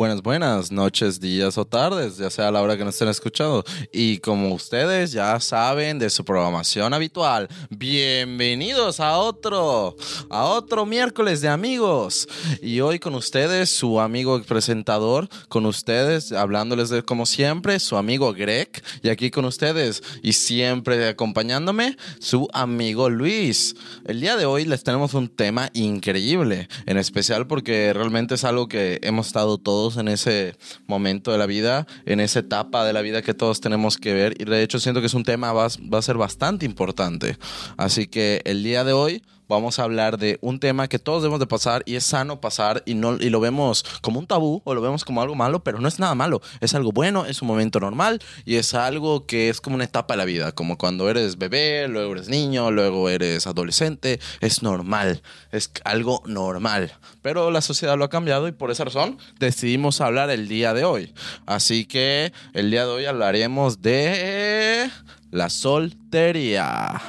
Buenas, buenas noches, días o tardes, ya sea a la hora que nos estén escuchando. Y como ustedes ya saben de su programación habitual, bienvenidos a otro, a otro miércoles de amigos. Y hoy con ustedes, su amigo presentador, con ustedes, hablándoles de como siempre, su amigo Greg. Y aquí con ustedes, y siempre acompañándome, su amigo Luis. El día de hoy les tenemos un tema increíble, en especial porque realmente es algo que hemos estado todos en ese momento de la vida, en esa etapa de la vida que todos tenemos que ver. Y de hecho siento que es un tema va, va a ser bastante importante. Así que el día de hoy vamos a hablar de un tema que todos debemos de pasar y es sano pasar y, no, y lo vemos como un tabú o lo vemos como algo malo, pero no es nada malo, es algo bueno, es un momento normal y es algo que es como una etapa de la vida, como cuando eres bebé, luego eres niño, luego eres adolescente, es normal, es algo normal, pero la sociedad lo ha cambiado y por esa razón decidimos hablar el día de hoy. Así que el día de hoy hablaremos de la soltería.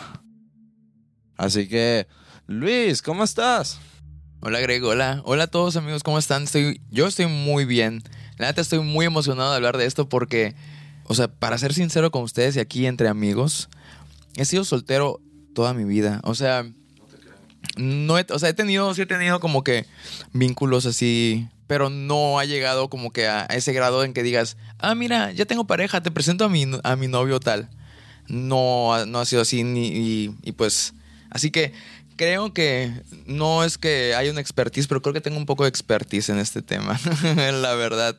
Así que Luis, ¿cómo estás? Hola Greg, hola. Hola a todos amigos, ¿cómo están? Estoy, yo estoy muy bien. La neta estoy muy emocionado de hablar de esto porque, o sea, para ser sincero con ustedes y aquí entre amigos, he sido soltero toda mi vida. O sea, no he, o sea, he tenido, sí he tenido como que vínculos así, pero no ha llegado como que a ese grado en que digas, ah, mira, ya tengo pareja, te presento a mi, a mi novio tal. No, no ha sido así ni, y, y pues, así que creo que no es que haya una expertise, pero creo que tengo un poco de expertise en este tema, la verdad.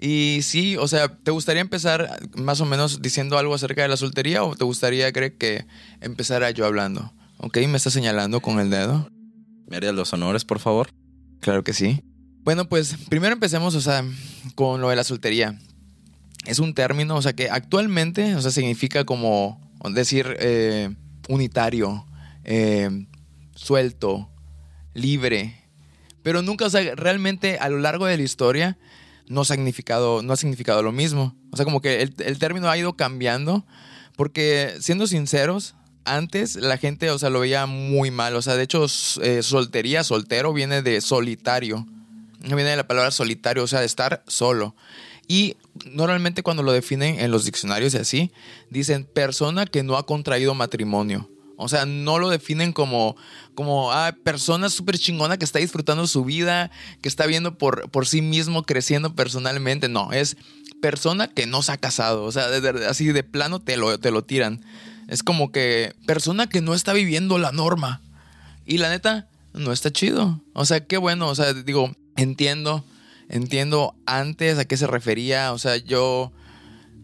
Y sí, o sea, ¿te gustaría empezar más o menos diciendo algo acerca de la soltería o te gustaría, Greg, que empezara yo hablando? ¿Ok? ¿Me está señalando con el dedo? ¿Me harías los honores, por favor? Claro que sí. Bueno, pues primero empecemos, o sea, con lo de la soltería. Es un término, o sea, que actualmente, o sea, significa como decir eh, unitario, eh, suelto, libre. Pero nunca, o sea, realmente a lo largo de la historia no ha significado, no ha significado lo mismo. O sea, como que el, término ha ido cambiando. Porque, siendo sinceros, antes la gente, o sea, lo veía muy mal. O sea, de hecho, eh, soltería, soltero, viene de solitario. Viene de la palabra solitario, o sea, de estar solo. Y normalmente cuando lo definen en los diccionarios y así, dicen persona que no ha contraído matrimonio. O sea, no lo definen como, como ah, persona súper chingona que está disfrutando su vida, que está viendo por, por sí mismo creciendo personalmente. No, es persona que no se ha casado. O sea, así de plano te lo, te lo tiran. Es como que persona que no está viviendo la norma. Y la neta, no está chido. O sea, qué bueno. O sea, digo, entiendo, entiendo antes a qué se refería. O sea, yo,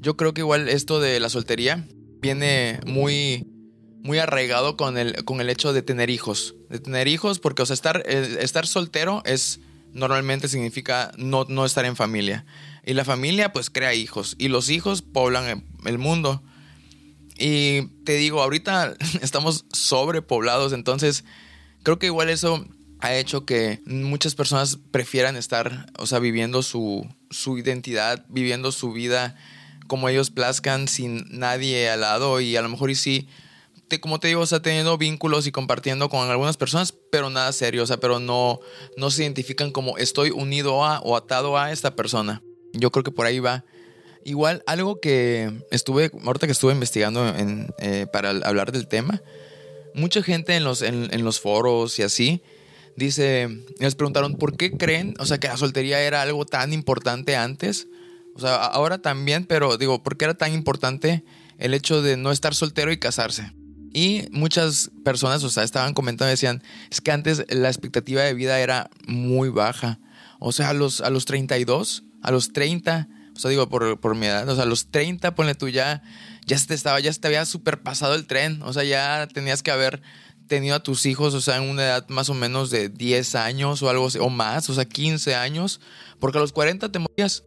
yo creo que igual esto de la soltería viene muy muy arraigado con el, con el hecho de tener hijos. De tener hijos, porque, o sea, estar, estar soltero es normalmente significa no, no estar en familia. Y la familia, pues, crea hijos. Y los hijos poblan el mundo. Y te digo, ahorita estamos sobrepoblados, entonces creo que igual eso ha hecho que muchas personas prefieran estar, o sea, viviendo su, su identidad, viviendo su vida como ellos plazcan sin nadie al lado y a lo mejor y sí como te digo, o sea, teniendo vínculos y compartiendo con algunas personas, pero nada serio, o sea, pero no, no se identifican como estoy unido a o atado a esta persona. Yo creo que por ahí va. Igual, algo que estuve, ahorita que estuve investigando eh, para hablar del tema, mucha gente en los, en, los foros y así, dice, les preguntaron, ¿por qué creen, o sea, que la soltería era algo tan importante antes? O sea, ahora también, pero digo, ¿por qué era tan importante el hecho de no estar soltero y casarse? Y muchas personas, o sea, estaban comentando decían, es que antes la expectativa de vida era muy baja. O sea, a los, a los 32, a los 30, o sea, digo por, por mi edad, o sea, a los 30, ponle tú ya, ya se te estaba, ya se te había superpasado el tren. O sea, ya tenías que haber tenido a tus hijos, o sea, en una edad más o menos de 10 años o algo o más, o sea, 15 años, porque a los 40 te morías.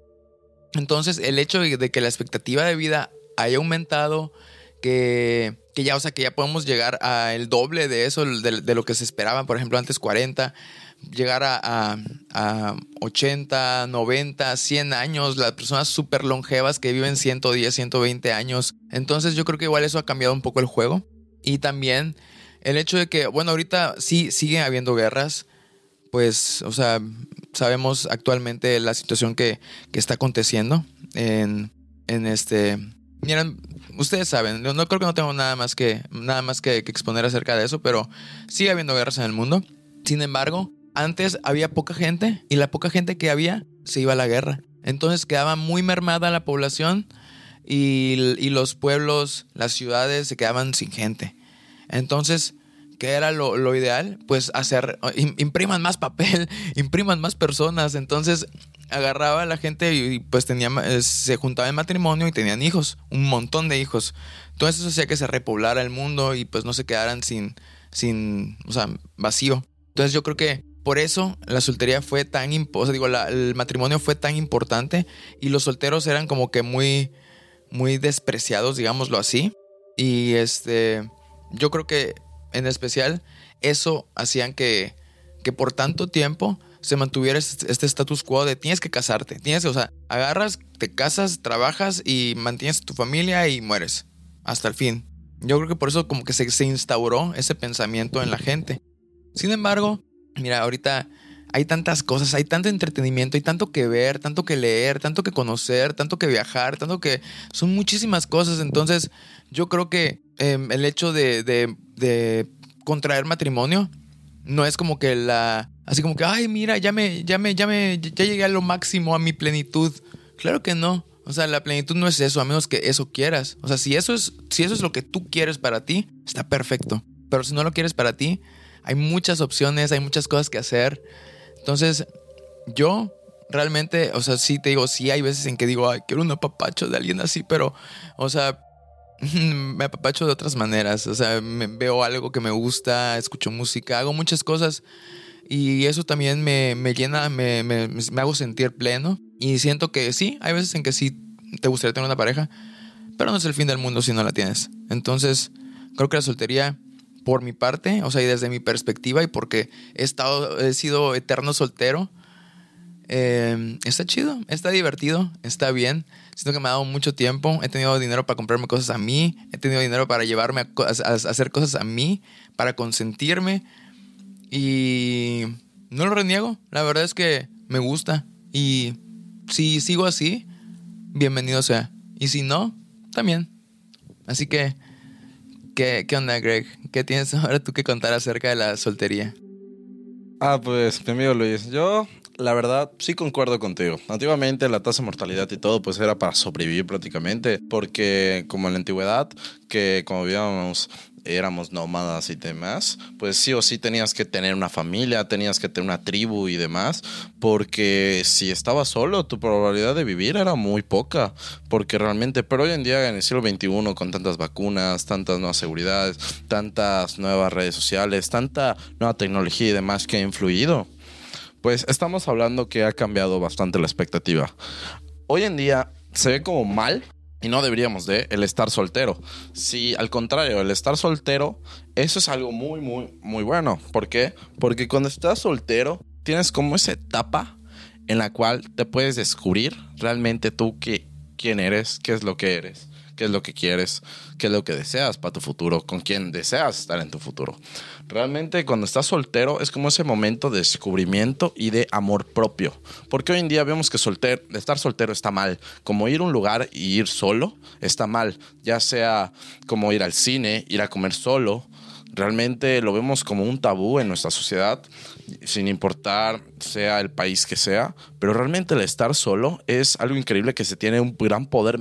Entonces, el hecho de que la expectativa de vida haya aumentado, que que ya, o sea, que ya podemos llegar a el doble de eso, de, lo que se esperaba, por ejemplo, antes 40, llegar a, 80, 90, 100 años, las personas súper longevas que viven 110, 120 años. Entonces yo creo que igual eso ha cambiado un poco el juego. Y también el hecho de que, bueno, ahorita sí siguen habiendo guerras, pues, o sea, sabemos actualmente la situación que, que está aconteciendo en, en este... Miren, ustedes saben, no, creo que no tengo nada más que nada más que, que, exponer acerca de eso, pero sigue habiendo guerras en el mundo. Sin embargo, antes había poca gente y la poca gente que había se iba a la guerra. Entonces quedaba muy mermada la población y, y los pueblos, las ciudades se quedaban sin gente. Entonces, ¿qué era lo, lo, ideal? Pues hacer, impriman más papel, impriman más personas. Entonces agarraba a la gente y, pues tenía, se juntaba en matrimonio y tenían hijos, un montón de hijos. Entonces eso hacía que se repoblara el mundo y pues no se quedaran sin, sin, o sea, vacío. Entonces yo creo que por eso la soltería fue tan, o digo, el matrimonio fue tan importante y los solteros eran como que muy, muy despreciados, digámoslo así. Y este, yo creo que en especial eso hacían que, que por tanto tiempo se mantuviera este, este status quo de tienes que casarte, tienes o sea, agarras, te casas, trabajas y mantienes tu familia y mueres hasta el fin. Yo creo que por eso como que se, se instauró ese pensamiento en la gente. Sin embargo, mira, ahorita hay tantas cosas, hay tanto entretenimiento, hay tanto que ver, tanto que leer, tanto que conocer, tanto que viajar, tanto que son muchísimas cosas. Entonces, yo creo que eh, el hecho de, de, contraer matrimonio no es como que la. Así como que, ay, mira, ya me, ya me, ya me, ya llegué a lo máximo, a mi plenitud. Claro que no. O sea, la plenitud no es eso, a menos que eso quieras. O sea, si eso es, si eso es lo que tú quieres para ti, está perfecto. Pero si no lo quieres para ti, hay muchas opciones, hay muchas cosas que hacer. Entonces, yo realmente, o sea, sí te digo, sí hay veces en que digo, ay, quiero un apapacho de alguien así, pero, o sea, me apapacho de otras maneras. O sea, veo algo que me gusta, escucho música, hago muchas cosas. Y eso también me, me llena, me, me, me, hago sentir pleno. Y siento que sí, hay veces en que sí te gustaría tener una pareja, pero no es el fin del mundo si no la tienes. Entonces, creo que la soltería por mi parte, o sea, y desde mi perspectiva y porque he estado, he sido eterno soltero, eh, está chido, está divertido, está bien. Siento que me ha dado mucho tiempo, he tenido dinero para comprarme cosas a mí, he tenido dinero para llevarme a, a, a hacer cosas a mí, para consentirme y no lo reniego, la verdad es que me gusta y si sigo así, bienvenido sea. Y si no, también. Así que ¿Qué, ¿Qué onda, Greg? ¿Qué tienes ahora tú que contar acerca de la soltería? Ah, pues, mi amigo Luis, yo la verdad sí concuerdo contigo. Antiguamente la tasa de mortalidad y todo pues era para sobrevivir prácticamente, porque como en la antigüedad, que como vivíamos éramos nómadas y demás, pues sí o sí tenías que tener una familia, tenías que tener una tribu y demás, porque si estabas solo, tu probabilidad de vivir era muy poca, porque realmente, pero hoy en día en el siglo XXI, con tantas vacunas, tantas nuevas seguridades, tantas nuevas redes sociales, tanta nueva tecnología y demás que ha influido, pues estamos hablando que ha cambiado bastante la expectativa. Hoy en día se ve como mal y no deberíamos de el estar soltero. Si al contrario, el estar soltero, eso es algo muy, muy, muy bueno. ¿Por qué? Porque cuando estás soltero, tienes como esa etapa en la cual te puedes descubrir realmente tú qué, quién eres, qué es lo que eres qué es lo que quieres, qué es lo que deseas para tu futuro, con quién deseas estar en tu futuro. Realmente cuando estás soltero es como ese momento de descubrimiento y de amor propio. Porque hoy en día vemos que estar soltero está mal. Como ir a un lugar y ir solo está mal. Ya sea como ir al cine, ir a comer solo. Realmente lo vemos como un tabú en nuestra sociedad sin importar sea el país que sea, pero realmente el estar solo es algo increíble que se tiene un gran poder,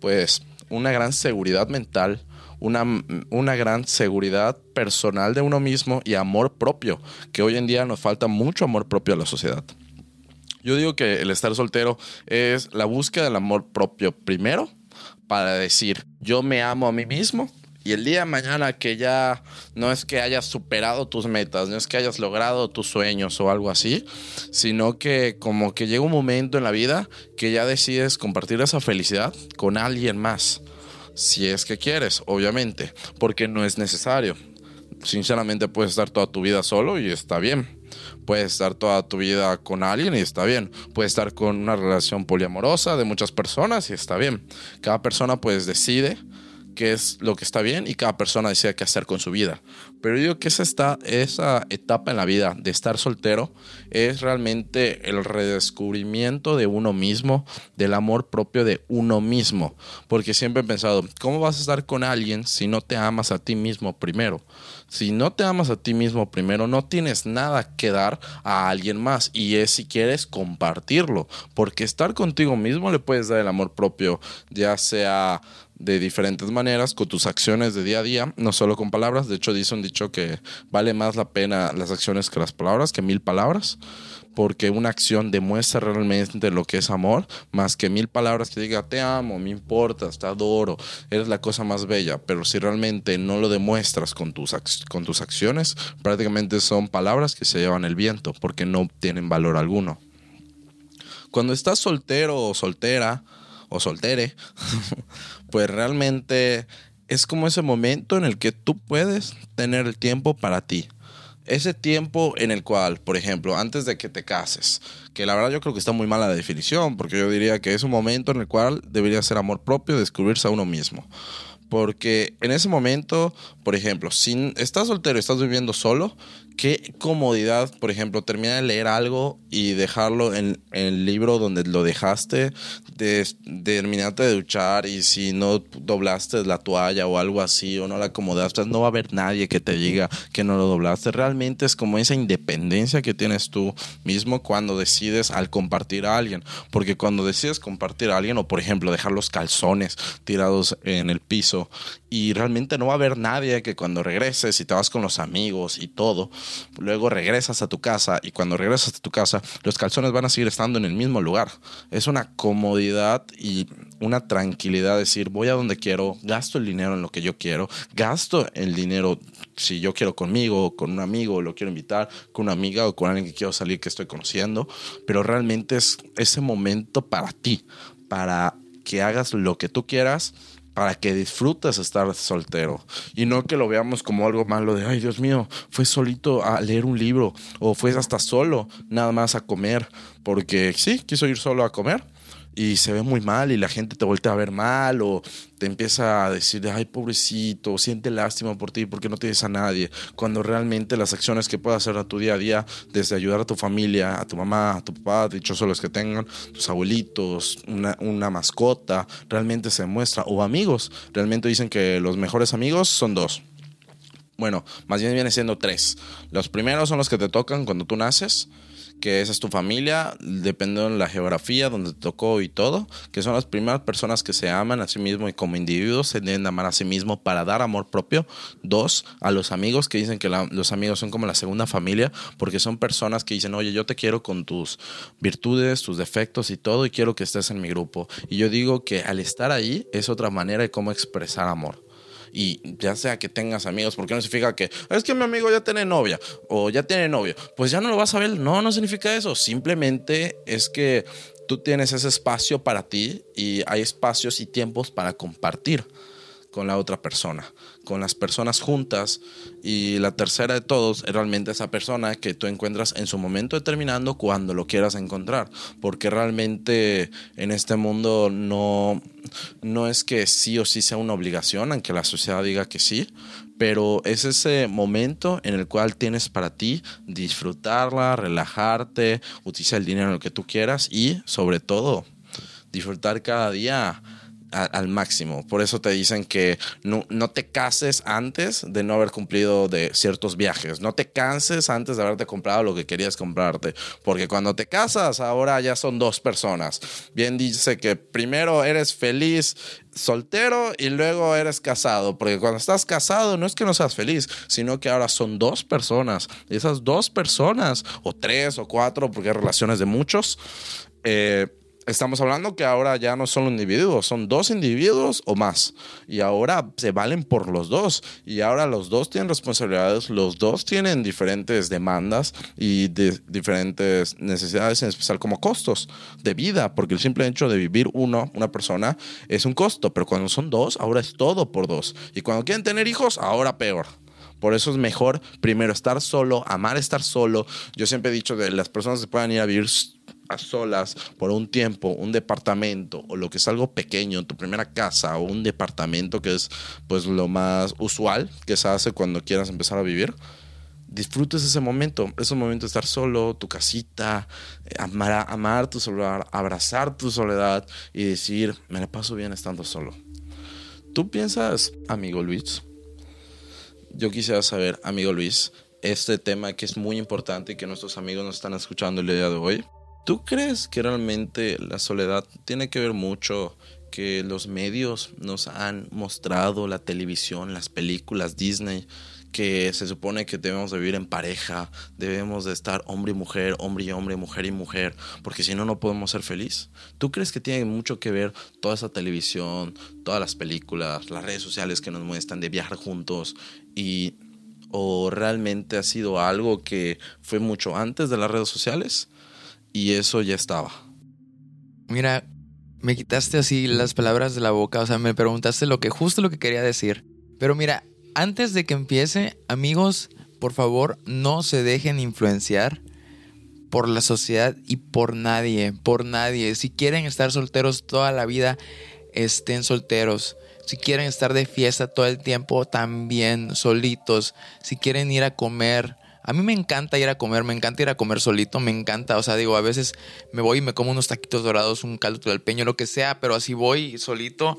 pues una gran seguridad mental, una, una, gran seguridad personal de uno mismo y amor propio, que hoy en día nos falta mucho amor propio a la sociedad. Yo digo que el estar soltero es la búsqueda del amor propio primero para decir, yo me amo a mí mismo y el día de mañana que ya no es que hayas superado tus metas, no es que hayas logrado tus sueños o algo así, sino que como que llega un momento en la vida que ya decides compartir esa felicidad con alguien más. Si es que quieres, obviamente, porque no es necesario. Sinceramente puedes estar toda tu vida solo y está bien. Puedes estar toda tu vida con alguien y está bien. Puedes estar con una relación poliamorosa de muchas personas y está bien. Cada persona pues decide qué es lo que está bien y cada persona decide qué hacer con su vida. Pero yo digo que esa, está, esa etapa en la vida de estar soltero es realmente el redescubrimiento de uno mismo, del amor propio de uno mismo. Porque siempre he pensado, ¿cómo vas a estar con alguien si no te amas a ti mismo primero? Si no te amas a ti mismo primero, no tienes nada que dar a alguien más. Y es si quieres compartirlo. Porque estar contigo mismo le puedes dar el amor propio, ya sea de diferentes maneras, con tus acciones de día a día, no solo con palabras. De hecho, dice un dicho que vale más la pena las acciones que las palabras, que mil palabras, porque una acción demuestra realmente lo que es amor, más que mil palabras que diga te amo, me importa, te adoro, eres la cosa más bella. Pero si realmente no lo demuestras con tus, con tus acciones, prácticamente son palabras que se llevan el viento, porque no tienen valor alguno. Cuando estás soltero o soltera, o soltere, pues realmente es como ese momento en el que tú puedes tener el tiempo para ti. Ese tiempo en el cual, por ejemplo, antes de que te cases, que la verdad yo creo que está muy mala la definición, porque yo diría que es un momento en el cual debería ser amor propio, descubrirse a uno mismo. Porque en ese momento, por ejemplo, si estás soltero y estás viviendo solo, qué comodidad, por ejemplo, terminar de leer algo y dejarlo en, el libro donde lo dejaste, de, terminarte de duchar y si no doblaste la toalla o algo así o no la acomodaste, no va a haber nadie que te diga que no lo doblaste. Realmente es como esa independencia que tienes tú mismo cuando decides al compartir a alguien. Porque cuando decides compartir a alguien o, por ejemplo, dejar los calzones tirados en el piso y realmente no va a haber nadie que cuando regreses y te vas con los amigos y todo, luego regresas a tu casa y cuando regresas a tu casa los calzones van a seguir estando en el mismo lugar. Es una comodidad y una tranquilidad decir voy a donde quiero, gasto el dinero en lo que yo quiero, gasto el dinero si yo quiero conmigo, con un amigo, lo quiero invitar, con una amiga o con alguien que quiero salir que estoy conociendo, pero realmente es ese momento para ti, para que hagas lo que tú quieras para que disfrutes estar soltero. Y no que lo veamos como algo malo de, ay Dios mío, fue solito a leer un libro o fue hasta solo nada más a comer, porque sí, quiso ir solo a comer y se ve muy mal y la gente te voltea a ver mal o te empieza a decir, ay, pobrecito, siente lástima por ti porque no tienes a nadie, cuando realmente las acciones que puedes hacer a tu día a día, desde ayudar a tu familia, a tu mamá, a tu papá, dichosos los que tengan, tus abuelitos, una, una mascota, realmente se demuestra, o amigos, realmente dicen que los mejores amigos son dos. Bueno, más bien viene siendo tres. Los primeros son los que te tocan cuando tú naces que esa es tu familia, dependiendo de la geografía donde te tocó y todo, que son las primeras personas que se aman a sí mismo y como individuos se deben amar a sí mismo para dar amor propio. Dos, a los amigos que dicen que los amigos son como la segunda familia, porque son personas que dicen, oye, yo te quiero con tus virtudes, tus defectos y todo, y quiero que estés en mi grupo. Y yo digo que al estar ahí es otra manera de cómo expresar amor y ya sea que tengas amigos, porque no significa que es que mi amigo ya tiene novia o ya tiene novio, pues ya no lo vas a ver. No, no significa eso. Simplemente es que tú tienes ese espacio para ti y hay espacios y tiempos para compartir con la otra persona, con las personas juntas. Y la tercera de todos es realmente esa persona que tú encuentras en su momento determinado cuando lo quieras encontrar. Porque realmente en este mundo no, no es que sí o sí sea una obligación, aunque la sociedad diga que sí, pero es ese momento en el cual tienes para ti disfrutarla, relajarte, utilizar el dinero en lo que tú quieras y sobre todo disfrutar cada día al máximo. Por eso te dicen que no, no, te cases antes de no haber cumplido de ciertos viajes. No te canses antes de haberte comprado lo que querías comprarte. Porque cuando te casas, ahora ya son dos personas. Bien dice que primero eres feliz soltero y luego eres casado. Porque cuando estás casado no es que no seas feliz, sino que ahora son dos personas. Y esas dos personas, o tres o cuatro, porque hay relaciones de muchos, eh, Estamos hablando que ahora ya no son individuos, son dos individuos o más. Y ahora se valen por los dos. Y ahora los dos tienen responsabilidades, los dos tienen diferentes demandas y diferentes necesidades, en especial como costos de vida, porque el simple hecho de vivir uno, una persona, es un costo. Pero cuando son dos, ahora es todo por dos. Y cuando quieren tener hijos, ahora peor. Por eso es mejor primero estar solo, amar estar solo. Yo siempre he dicho que las personas se puedan ir a vivir a solas por un tiempo, un departamento o lo que es algo pequeño, tu primera casa o un departamento que es pues lo más usual que se hace cuando quieras empezar a vivir, disfrutes ese momento, ese momento de estar solo, tu casita, eh, amar, amar tu soledad, abrazar tu soledad y decir, me la paso bien estando solo. ¿Tú piensas, amigo Luis? Yo quisiera saber, amigo Luis, este tema que es muy importante y que nuestros amigos nos están escuchando el día de hoy. ¿Tú crees que realmente la soledad tiene que ver mucho que los medios nos han mostrado, la televisión, las películas, Disney, que se supone que debemos de vivir en pareja, debemos de estar hombre y mujer, hombre y hombre, mujer y mujer, porque si no, no podemos ser feliz. ¿Tú crees que tiene mucho que ver toda esa televisión, todas las películas, las redes sociales que nos muestran de viajar juntos y o realmente ha sido algo que fue mucho antes de las redes sociales y eso ya estaba? Mira, me quitaste así las palabras de la boca, o sea, me preguntaste lo que justo lo que quería decir. Pero mira, antes de que empiece, amigos, por favor, no se dejen influenciar por la sociedad y por nadie, por nadie. Si quieren estar solteros toda la vida, estén solteros. Si quieren estar de fiesta todo el tiempo, también solitos. Si quieren ir a comer, a mí me encanta ir a comer, me encanta ir a comer solito, me encanta. O sea, digo, a veces me voy y me como unos taquitos dorados, un caldo peño, lo que sea, pero así voy solito.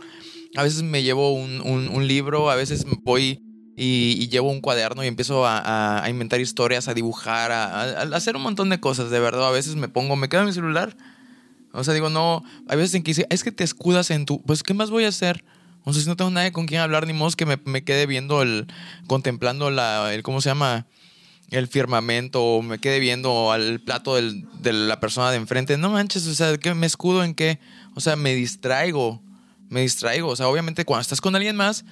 A veces me llevo un, un libro, a veces voy y, llevo un cuaderno y empiezo a, inventar historias, a dibujar, a, hacer un montón de cosas, de verdad. A veces me pongo, me quedo en mi celular. O sea, digo, no, hay veces en que dice, es que te escudas en tu, pues, ¿qué más voy a hacer? O sea, si no tengo nadie con quien hablar, ni modo que me, me quede viendo el, contemplando la, el, ¿cómo se llama? El firmamento, o me quede viendo al plato del, de la persona de enfrente. No manches, o sea, ¿qué me escudo en qué? O sea, me distraigo, me distraigo. O sea, obviamente cuando estás con alguien más,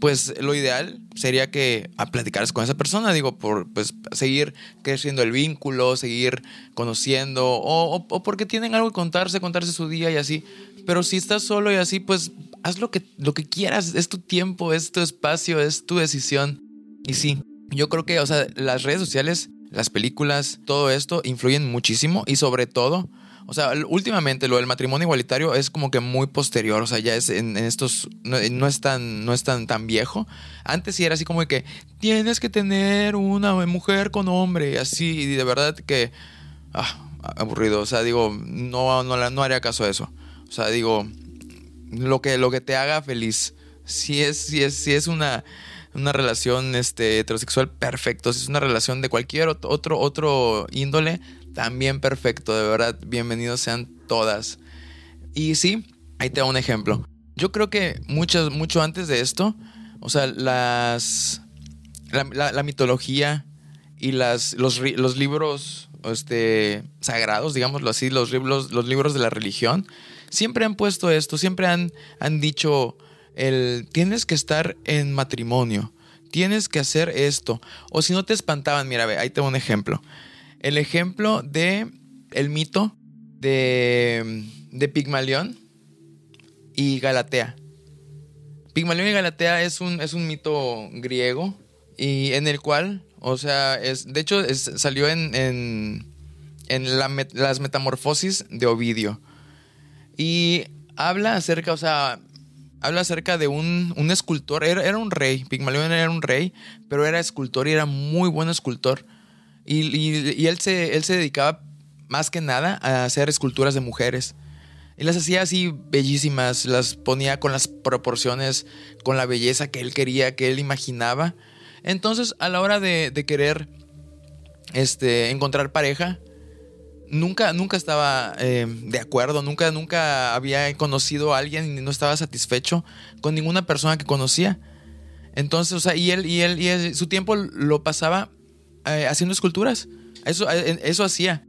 pues lo ideal sería que a platicaras con esa persona, digo, por pues seguir creciendo el vínculo, seguir conociendo, o, porque tienen algo que contarse, contarse su día y así. Pero si estás solo y así, pues haz lo que, lo que quieras, es tu tiempo, es tu espacio, es tu decisión. Y sí, yo creo que, o sea, las redes sociales, las películas, todo esto influyen muchísimo y sobre todo o sea, últimamente lo del matrimonio igualitario es como que muy posterior, o sea, ya es en, estos, no, es tan, no es tan viejo. Antes sí era así como que tienes que tener una mujer con hombre, así, y de verdad que, ah, aburrido, o sea, digo, no, no, no haría caso a eso. O sea, digo, lo que, lo que te haga feliz. Si es, si es, si es una, una relación este, heterosexual, perfecto. Si es una relación de cualquier otro, otro índole, también perfecto, de verdad, bienvenidos sean todas. Y sí, ahí te da un ejemplo. Yo creo que mucho, mucho antes de esto, o sea, las. La, mitología y las, los, los, libros este, sagrados, digámoslo así, los los libros de la religión, siempre han puesto esto, siempre han, han dicho el tienes que estar en matrimonio, tienes que hacer esto. O si no te espantaban, mira, ve, ahí tengo un ejemplo el ejemplo de el mito de, de Pigmalión y Galatea. Pigmalión y Galatea es un, es un mito griego y en el cual, o sea, es, de hecho salió en, en, las metamorfosis de Ovidio. Y habla acerca, o sea, habla acerca de un, escultor, era, era, un rey, Pigmalión era un rey, pero era escultor y era muy buen escultor. Y, él, se, él se dedicaba más que nada a hacer esculturas de mujeres. Y las hacía así bellísimas, las ponía con las proporciones, con la belleza que él quería, que él imaginaba. Entonces, a la hora de, querer este, encontrar pareja, nunca, nunca estaba eh, de acuerdo, nunca, nunca había conocido a alguien y no estaba satisfecho con ninguna persona que conocía. Entonces, o sea, y él, y él, y su tiempo lo pasaba eh, haciendo esculturas. Eso, eh, eso hacía.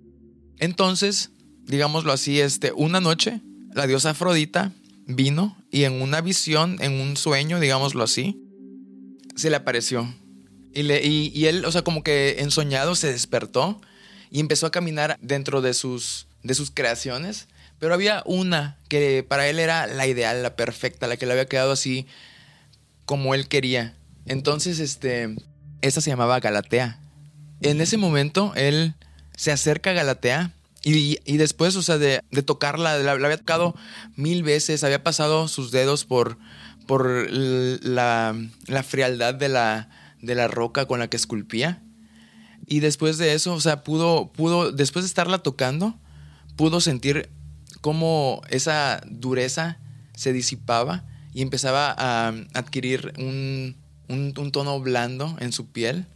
Entonces, digámoslo así, este, una noche, la diosa Afrodita vino y en una visión, en un sueño, digámoslo así, se le apareció. Y, le, y, él, o sea, como que ensoñado se despertó y empezó a caminar dentro de sus, de sus creaciones. Pero había una que para él era la ideal, la perfecta, la que le había quedado así como él quería. Entonces, este, esa se llamaba Galatea. En ese momento, él se acerca a Galatea Y, y después, o sea, de, de tocarla, la, la había tocado mil veces, había pasado sus dedos por, por la, la frialdad de la, de la roca con la que esculpía. Y después de eso, o sea, pudo, pudo, después de estarla tocando, pudo sentir cómo esa dureza se disipaba y empezaba a adquirir un, un, un tono blando en su piel.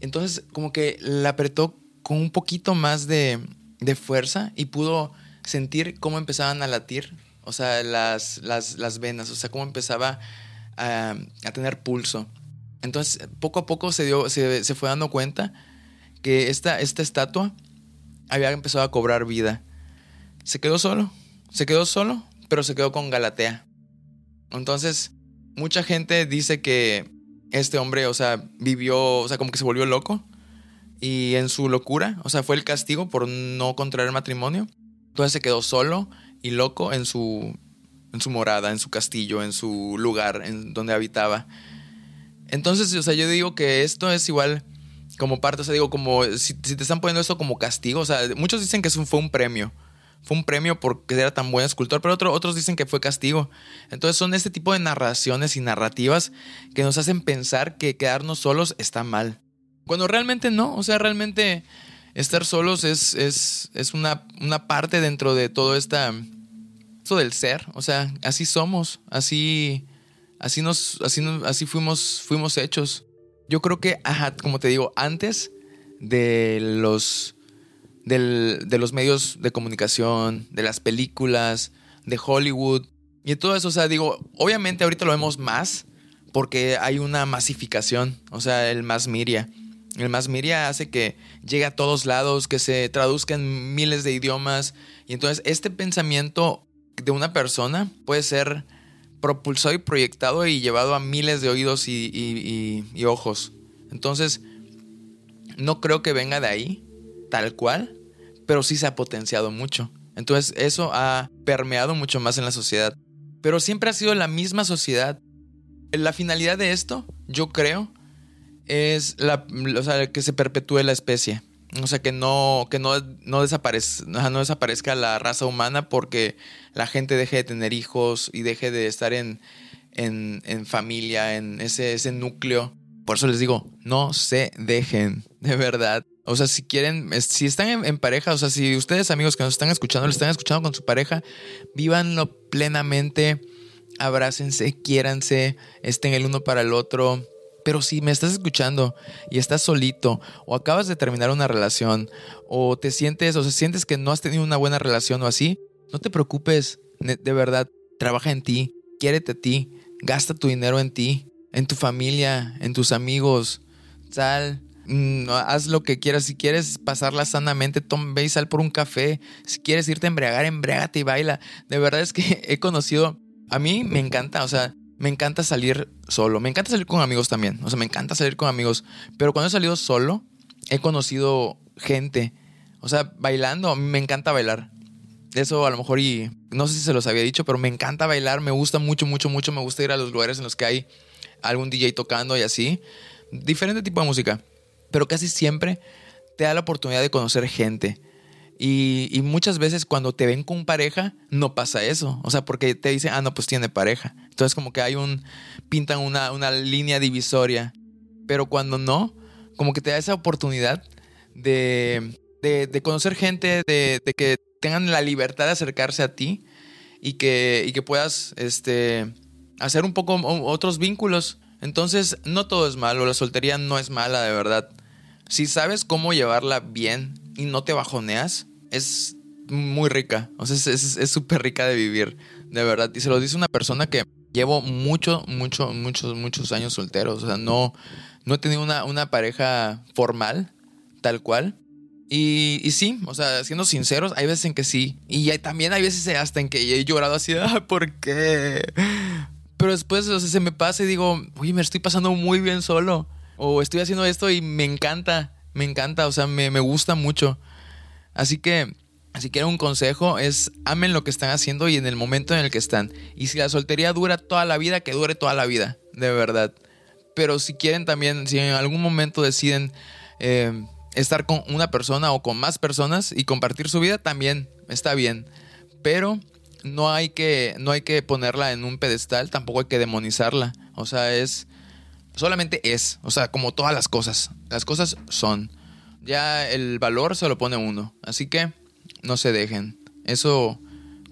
Entonces, como que la apretó con un poquito más de, de fuerza y pudo sentir cómo empezaban a latir, o sea, las, las, las venas, o sea, cómo empezaba a, a, tener pulso. Entonces, poco a poco se, dio, se, se fue dando cuenta que esta, esta estatua había empezado a cobrar vida. Se quedó solo, se quedó solo, pero se quedó con Galatea. Entonces, mucha gente dice que este hombre, o sea, vivió, o sea, como que se volvió loco. Y en su locura, o sea, fue el castigo por no contraer matrimonio. Entonces se quedó solo y loco en su, en su morada, en su castillo, en su lugar, en donde habitaba. Entonces, o sea, yo digo que esto es igual como parte, o sea, digo, como si, te están poniendo esto como castigo, o sea, muchos dicen que eso fue un premio. Fue un premio porque era tan buen escultor, pero otro, otros dicen que fue castigo. Entonces son este tipo de narraciones y narrativas que nos hacen pensar que quedarnos solos está mal. Cuando realmente no, o sea, realmente estar solos es, es, es una, una, parte dentro de todo esta, esto del ser. O sea, así somos, así, así, nos, así, así fuimos, fuimos hechos. Yo creo que, ajá, como te digo, antes de los, de los medios de comunicación, de las películas, de Hollywood y todo eso, o sea, digo, obviamente ahorita lo vemos más porque hay una masificación, o sea, el más miria. El más miria hace que llegue a todos lados, que se traduzca en miles de idiomas. Y entonces este pensamiento de una persona puede ser propulsado y proyectado y llevado a miles de oídos y, ojos. Entonces, no creo que venga de ahí, tal cual, pero sí se ha potenciado mucho. Entonces eso ha permeado mucho más en la sociedad. Pero siempre ha sido la misma sociedad. La finalidad de esto, yo creo, es la, que se perpetúe la especie. O sea, que no, que no, no, desaparezca, no desaparezca la raza humana porque la gente deje de tener hijos y deje de estar en, en, en familia, en ese, ese núcleo. Por eso les digo, no se dejen, de verdad. O sea, si quieren, si están en, en, pareja, o sea, si ustedes amigos que nos están escuchando, le están escuchando con su pareja, vívanlo plenamente, abrácense, quiéranse, estén el uno para el otro. Pero si me estás escuchando y estás solito, o acabas de terminar una relación, o te sientes, o se sientes que no has tenido una buena relación o así, no te preocupes, de verdad, trabaja en ti, quiérete a ti, gasta tu dinero en ti, en tu familia, en tus amigos, sal, Mm, haz lo que quieras. Si quieres pasarla sanamente, toma, ve y sal por un café. Si quieres irte a embriagar, embriagate y baila. De verdad es que he conocido. A mí me encanta, o sea, me encanta salir solo. Me encanta salir con amigos también. O sea, me encanta salir con amigos. Pero cuando he salido solo, he conocido gente. O sea, bailando, a mí me encanta bailar. Eso a lo mejor y no sé si se los había dicho, pero me encanta bailar, me gusta mucho, mucho, mucho, me gusta ir a los lugares en los que hay algún DJ tocando y así. Diferente tipo de música pero casi siempre te da la oportunidad de conocer gente. Y, muchas veces cuando te ven con pareja, no pasa eso. O sea, porque te dicen, ah, no, pues tiene pareja. Entonces como que hay un, pintan una, una línea divisoria. Pero cuando no, como que te da esa oportunidad de, de, de conocer gente, de, de, que tengan la libertad de acercarse a ti y que, y que puedas este, hacer un poco otros vínculos. Entonces, no todo es malo, la soltería no es mala, de verdad si sabes cómo llevarla bien y no te bajoneas, es muy rica. O sea, es súper rica de vivir, de verdad. Y se lo dice una persona que llevo mucho, mucho, muchos, muchos años solteros. O sea, no, no he tenido una, una pareja formal, tal cual. Y, y, sí, o sea, siendo sinceros, hay veces en que sí. Y hay, también hay veces hasta en que he llorado así, ah, ¿por qué? Pero después, o sea, se me pasa y digo, oye, me estoy pasando muy bien solo o estoy haciendo esto y me encanta, me encanta, o sea, me, me gusta mucho. Así que, si quieren un consejo, es amen lo que están haciendo y en el momento en el que están. Y si la soltería dura toda la vida, que dure toda la vida, de verdad. Pero si quieren también, si en algún momento deciden eh, estar con una persona o con más personas y compartir su vida también está bien. Pero no hay que, no hay que ponerla en un pedestal, tampoco hay que demonizarla. O sea, es. Solamente es. O sea, como todas las cosas. Las cosas son. Ya el valor se lo pone uno. Así que no se dejen. Eso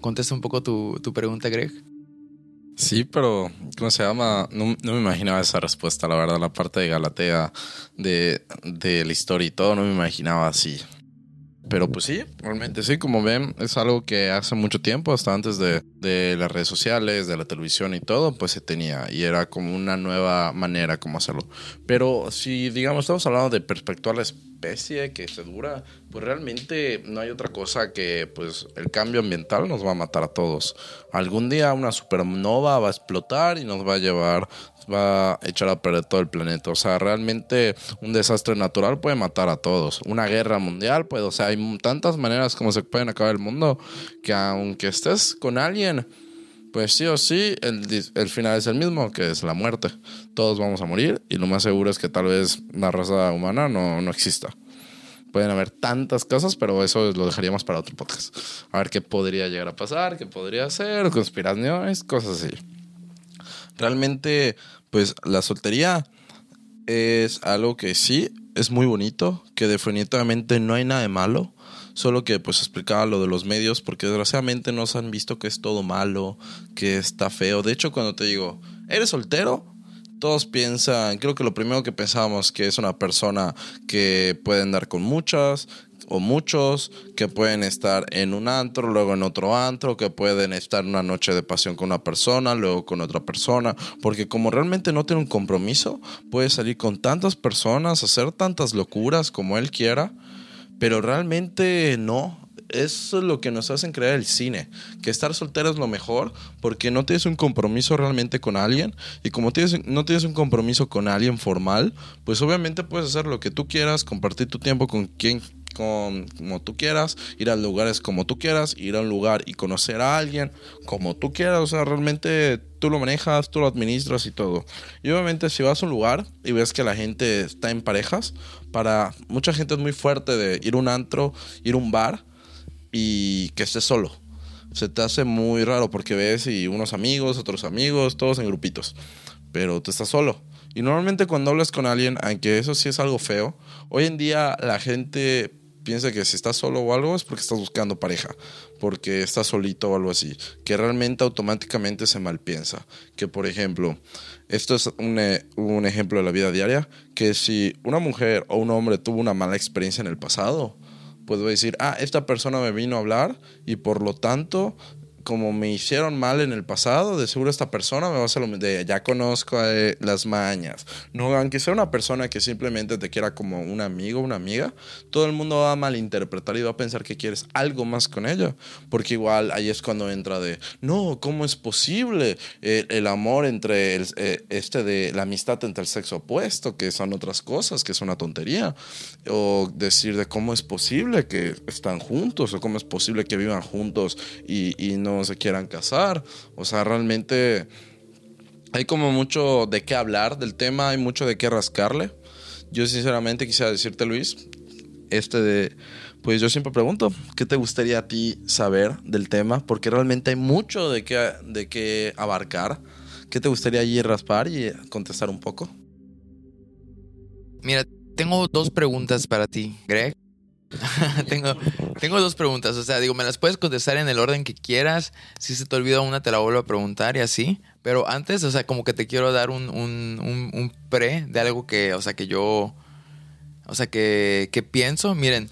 contesta un poco tu, tu pregunta, Greg. Sí, pero ¿cómo se llama? No, me imaginaba esa respuesta, la verdad. La parte de Galatea, de, de la historia y todo, no me imaginaba así. Pero pues sí, realmente sí, como ven, es algo que hace mucho tiempo, hasta antes de, de, las redes sociales, de la televisión y todo, pues se tenía y era como una nueva manera como hacerlo. Pero si, digamos, estamos hablando de perspectiva a la especie que se dura, pues realmente no hay otra cosa que pues el cambio ambiental nos va a matar a todos. Algún día una supernova va a explotar y nos va a llevar va a echar a perder todo el planeta. O sea, realmente un desastre natural puede matar a todos. Una guerra mundial puede, o sea, hay tantas maneras como se pueden acabar el mundo que aunque estés con alguien, pues sí o sí, el, el, final es el mismo, que es la muerte. Todos vamos a morir y lo más seguro es que tal vez la raza humana no, no exista. Pueden haber tantas cosas, pero eso lo dejaríamos para otro podcast. A ver qué podría llegar a pasar, qué podría ser, conspiraciones, cosas así. Realmente, pues la soltería es algo que sí es muy bonito, que definitivamente no hay nada de malo, solo que pues explicaba lo de los medios, porque desgraciadamente nos han visto que es todo malo, que está feo. De hecho, cuando te digo, ¿eres soltero? Todos piensan, creo que lo primero que pensábamos que es una persona que puede andar con muchas, o muchos que pueden estar en un antro, luego en otro antro, que pueden estar una noche de pasión con una persona, luego con otra persona, porque como realmente no tiene un compromiso, puede salir con tantas personas, hacer tantas locuras como él quiera, pero realmente no. Eso es lo que nos hacen creer el cine, que estar soltero es lo mejor porque no tienes un compromiso realmente con alguien y como tienes, no tienes un compromiso con alguien formal, pues obviamente puedes hacer lo que tú quieras, compartir tu tiempo con quien como tú quieras, ir a lugares como tú quieras, ir a un lugar y conocer a alguien como tú quieras, o sea, realmente tú lo manejas, tú lo administras y todo. Y obviamente si vas a un lugar y ves que la gente está en parejas, para mucha gente es muy fuerte de ir a un antro, ir a un bar y que estés solo. Se te hace muy raro porque ves y unos amigos, otros amigos, todos en grupitos, pero tú estás solo. Y normalmente cuando hablas con alguien, aunque eso sí es algo feo, hoy en día la gente piensa que si estás solo o algo es porque estás buscando pareja, porque estás solito o algo así, que realmente automáticamente se malpiensa. Que por ejemplo, esto es un, eh, un ejemplo de la vida diaria, que si una mujer o un hombre tuvo una mala experiencia en el pasado, puedo decir, ah, esta persona me vino a hablar y por lo tanto como me hicieron mal en el pasado, de seguro esta persona me va a hacer lo de ya conozco eh, las mañas. No, aunque sea una persona que simplemente te quiera como un amigo, una amiga, todo el mundo va a malinterpretar y va a pensar que quieres algo más con ella, porque igual ahí es cuando entra de, no, ¿cómo es posible el, amor entre el, eh, este de la amistad entre el sexo opuesto, que son otras cosas, que es una tontería, o decir de cómo es posible que están juntos o cómo es posible que vivan juntos y, y no se quieran casar. O sea, realmente hay como mucho de qué hablar del tema, hay mucho de qué rascarle. Yo sinceramente quisiera decirte, Luis, este de, pues yo siempre pregunto, ¿qué te gustaría a ti saber del tema? Porque realmente hay mucho de qué, de qué abarcar. ¿Qué te gustaría allí raspar y contestar un poco? Mira, tengo dos preguntas para ti, Greg. tengo, tengo dos preguntas. O sea, digo, me las puedes contestar en el orden que quieras. Si se te olvida una, te la vuelvo a preguntar y así. Pero antes, o sea, como que te quiero dar un, un, un, pre de algo que, o sea, que yo. O sea, que, que pienso. Miren,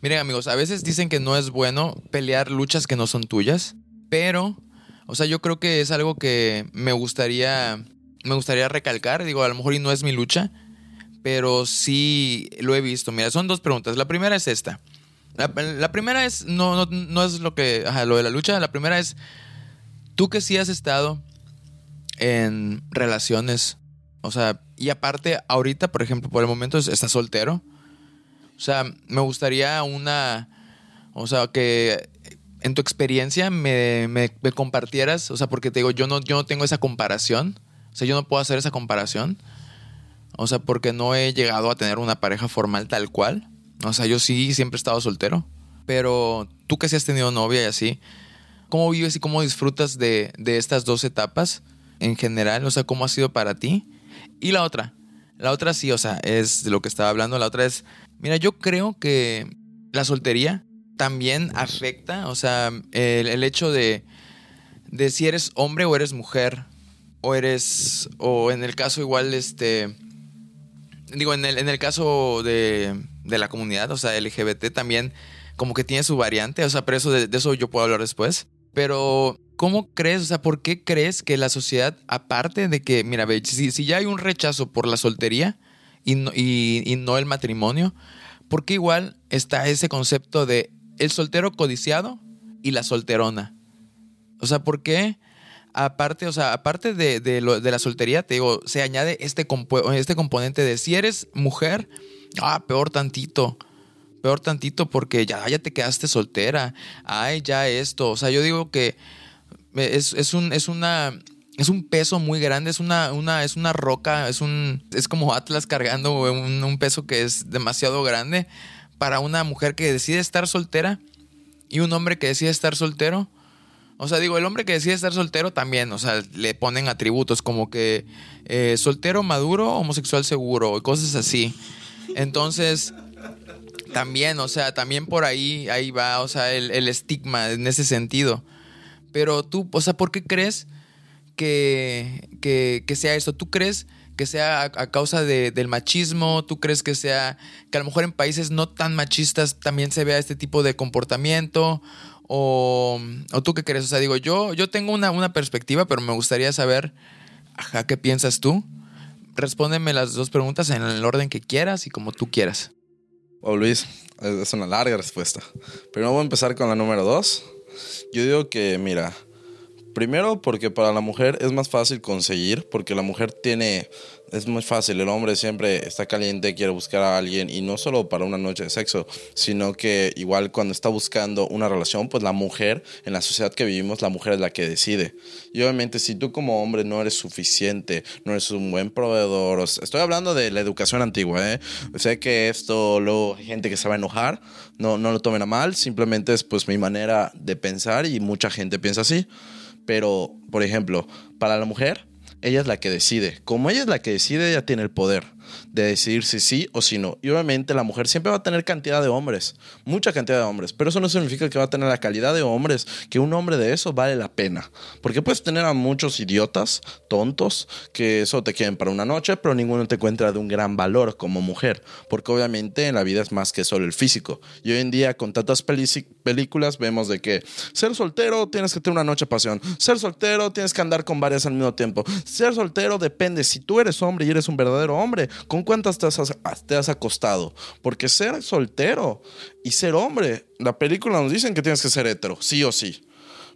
miren, amigos, a veces dicen que no es bueno pelear luchas que no son tuyas. Pero, o sea, yo creo que es algo que me gustaría. Me gustaría recalcar. Digo, a lo mejor y no es mi lucha pero sí lo he visto. Mira, son dos preguntas. La primera es esta. La, primera es, no, no, es lo que, lo de la lucha. La primera es, tú que sí has estado en relaciones, o sea, y aparte, ahorita, por ejemplo, por el momento estás soltero. O sea, me gustaría una, o sea, que en tu experiencia me, me, me compartieras, o sea, porque te digo, yo no, yo no tengo esa comparación. O sea, yo no puedo hacer esa comparación. O sea, porque no he llegado a tener una pareja formal tal cual. O sea, yo sí siempre he estado soltero. Pero tú que sí has tenido novia y así, ¿cómo vives y cómo disfrutas de, de estas dos etapas en general? O sea, ¿cómo ha sido para ti? Y la otra, la otra sí, o sea, es de lo que estaba hablando. La otra es, mira, yo creo que la soltería también afecta, o sea, el, el hecho de, de si eres hombre o eres mujer, o eres, o en el caso igual, este, digo, en el, en el caso de, de la comunidad, o sea, LGBT también como que tiene su variante, o sea, pero eso de, eso yo puedo hablar después. Pero, ¿cómo crees, o sea, por qué crees que la sociedad, aparte de que, mira, si, si ya hay un rechazo por la soltería y no, y, y no el matrimonio, ¿por qué igual está ese concepto de el soltero codiciado y la solterona? O sea, ¿por qué? Aparte, o sea, aparte de, de, la soltería, te digo, se añade este, este componente de si eres mujer, ah, peor tantito. Peor tantito porque ya, ya te quedaste soltera. Ay, ya esto. O sea, yo digo que es, es, un, es una. Es un peso muy grande, es una, una, es una roca, es un. Es como Atlas cargando un peso que es demasiado grande para una mujer que decide estar soltera y un hombre que decide estar soltero. O sea, digo, el hombre que decide estar soltero también, o sea, le ponen atributos como que eh, soltero maduro, homosexual seguro, y cosas así. Entonces, también, o sea, también por ahí, ahí va, o sea, el, estigma en ese sentido. Pero tú, o sea, ¿por qué crees que, que, que sea esto? ¿Tú crees que sea a, causa de, del machismo? ¿Tú crees que sea que a lo mejor en países no tan machistas también se vea este tipo de comportamiento? ¿O, o tú qué crees? O sea, digo, yo, yo tengo una, una perspectiva, pero me gustaría saber, ajá, ¿qué piensas tú? Respóndeme las dos preguntas en el orden que quieras y como tú quieras. Oh, Luis, es una larga respuesta. Pero voy a empezar con la número dos. Yo digo que, mira, primero porque para la mujer es más fácil conseguir, porque la mujer tiene, es muy fácil, el hombre siempre está caliente, quiere buscar a alguien, y no solo para una noche de sexo, sino que igual cuando está buscando una relación, pues la mujer, en la sociedad que vivimos, la mujer es la que decide. Y obviamente si tú como hombre no eres suficiente, no eres un buen proveedor, estoy hablando de la educación antigua, ¿eh? sé que esto luego hay gente que se va a enojar, no, no lo tomen a mal, simplemente es pues mi manera de pensar y mucha gente piensa así. Pero, por ejemplo, para la mujer, ella es la que decide. Como ella es la que decide, ella tiene el poder de decidir si sí o si no. Y obviamente la mujer siempre va a tener cantidad de hombres, mucha cantidad de hombres, pero eso no significa que va a tener la calidad de hombres, que un hombre de eso vale la pena. Porque puedes tener a muchos idiotas, tontos, que eso te quieren para una noche, pero ninguno te encuentra de un gran valor como mujer, porque obviamente en la vida es más que solo el físico. Y hoy en día con tantas películas vemos de que ser soltero tienes que tener una noche pasión, ser soltero tienes que andar con varias al mismo tiempo, ser soltero depende, si tú eres hombre y eres un verdadero hombre, ¿con cuántas te has, te has, acostado? Porque ser soltero y ser hombre, la película nos dicen que tienes que ser hetero, sí o sí.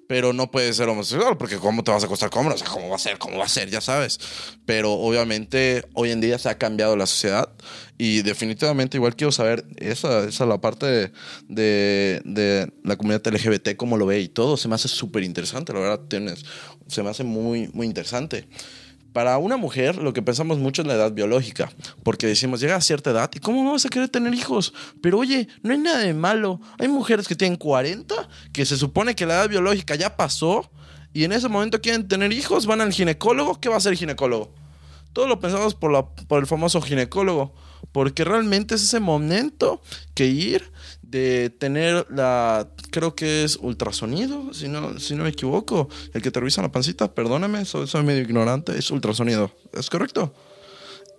Pero no puedes ser homosexual, porque ¿cómo te vas a acostar con hombre? O sea, ¿cómo va a ser? ¿Cómo va a ser? Ya sabes. Pero obviamente hoy en día se ha cambiado la sociedad y definitivamente igual quiero saber esa, esa la parte de, de, de, la comunidad LGBT, cómo lo ve y todo. Se me hace súper interesante, la verdad, tienes, se me hace muy, muy interesante para una mujer lo que pensamos mucho es la edad biológica, porque decimos, llega a cierta edad y cómo vas a querer tener hijos. Pero oye, no hay nada de malo. Hay mujeres que tienen 40, que se supone que la edad biológica ya pasó y en ese momento quieren tener hijos, van al ginecólogo. ¿Qué va a hacer el ginecólogo? Todo lo pensamos por el famoso ginecólogo, porque realmente es ese momento que ir de tener la, creo que es ultrasonido, si no, si no me equivoco, el que te revisa la pancita, perdóname, soy, soy medio ignorante, es ultrasonido, ¿es correcto?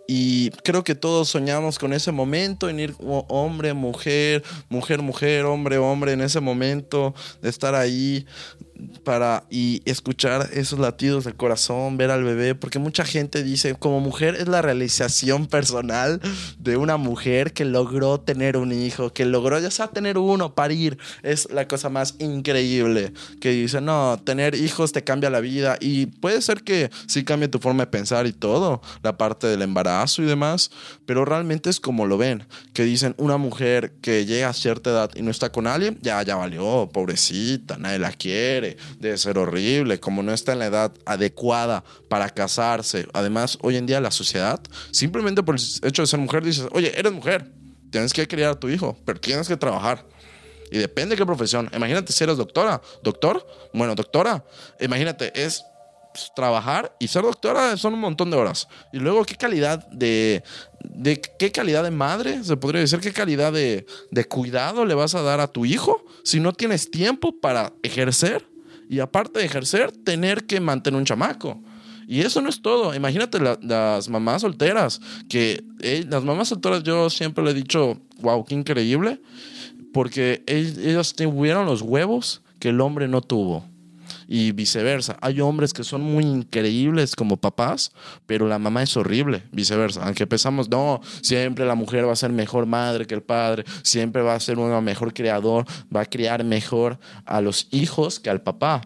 Y creo que todos soñamos con ese momento, en ir hombre, mujer, mujer, mujer, hombre, hombre, en ese momento de estar ahí para y escuchar esos latidos del corazón, ver al bebé, porque mucha gente dice, como mujer es la realización personal de una mujer que logró tener un hijo, que logró ya sea tener uno, parir, es la cosa más increíble, que dice, no, tener hijos te cambia la vida y puede ser que sí cambie tu forma de pensar y todo, la parte del embarazo y demás, pero realmente es como lo ven, que dicen, una mujer que llega a cierta edad y no está con alguien, ya, ya valió, pobrecita, nadie la quiere debe ser horrible, como no está en la edad adecuada para casarse. Además, hoy en día la sociedad, simplemente por el hecho de ser mujer, dices, oye, eres mujer, tienes que criar a tu hijo, pero tienes que trabajar. Y depende de qué profesión. Imagínate si eres doctora. ¿Doctor? Bueno, doctora. Imagínate, es pues, trabajar y ser doctora son un montón de horas. Y luego, ¿qué calidad de, de qué calidad de madre, se podría decir, qué calidad de, de cuidado le vas a dar a tu hijo si no tienes tiempo para ejercer? Y aparte de ejercer, tener que mantener un chamaco. Y eso no es todo. Imagínate las mamás solteras, que eh, las mamás solteras yo siempre le he dicho, wow, qué increíble, porque ellas tuvieron los huevos que el hombre no tuvo. Y viceversa. Hay hombres que son muy increíbles como papás, pero la mamá es horrible. Viceversa. Aunque pensamos, no, siempre la mujer va a ser mejor madre que el padre, siempre va a ser una mejor creador, va a criar mejor a los hijos que al papá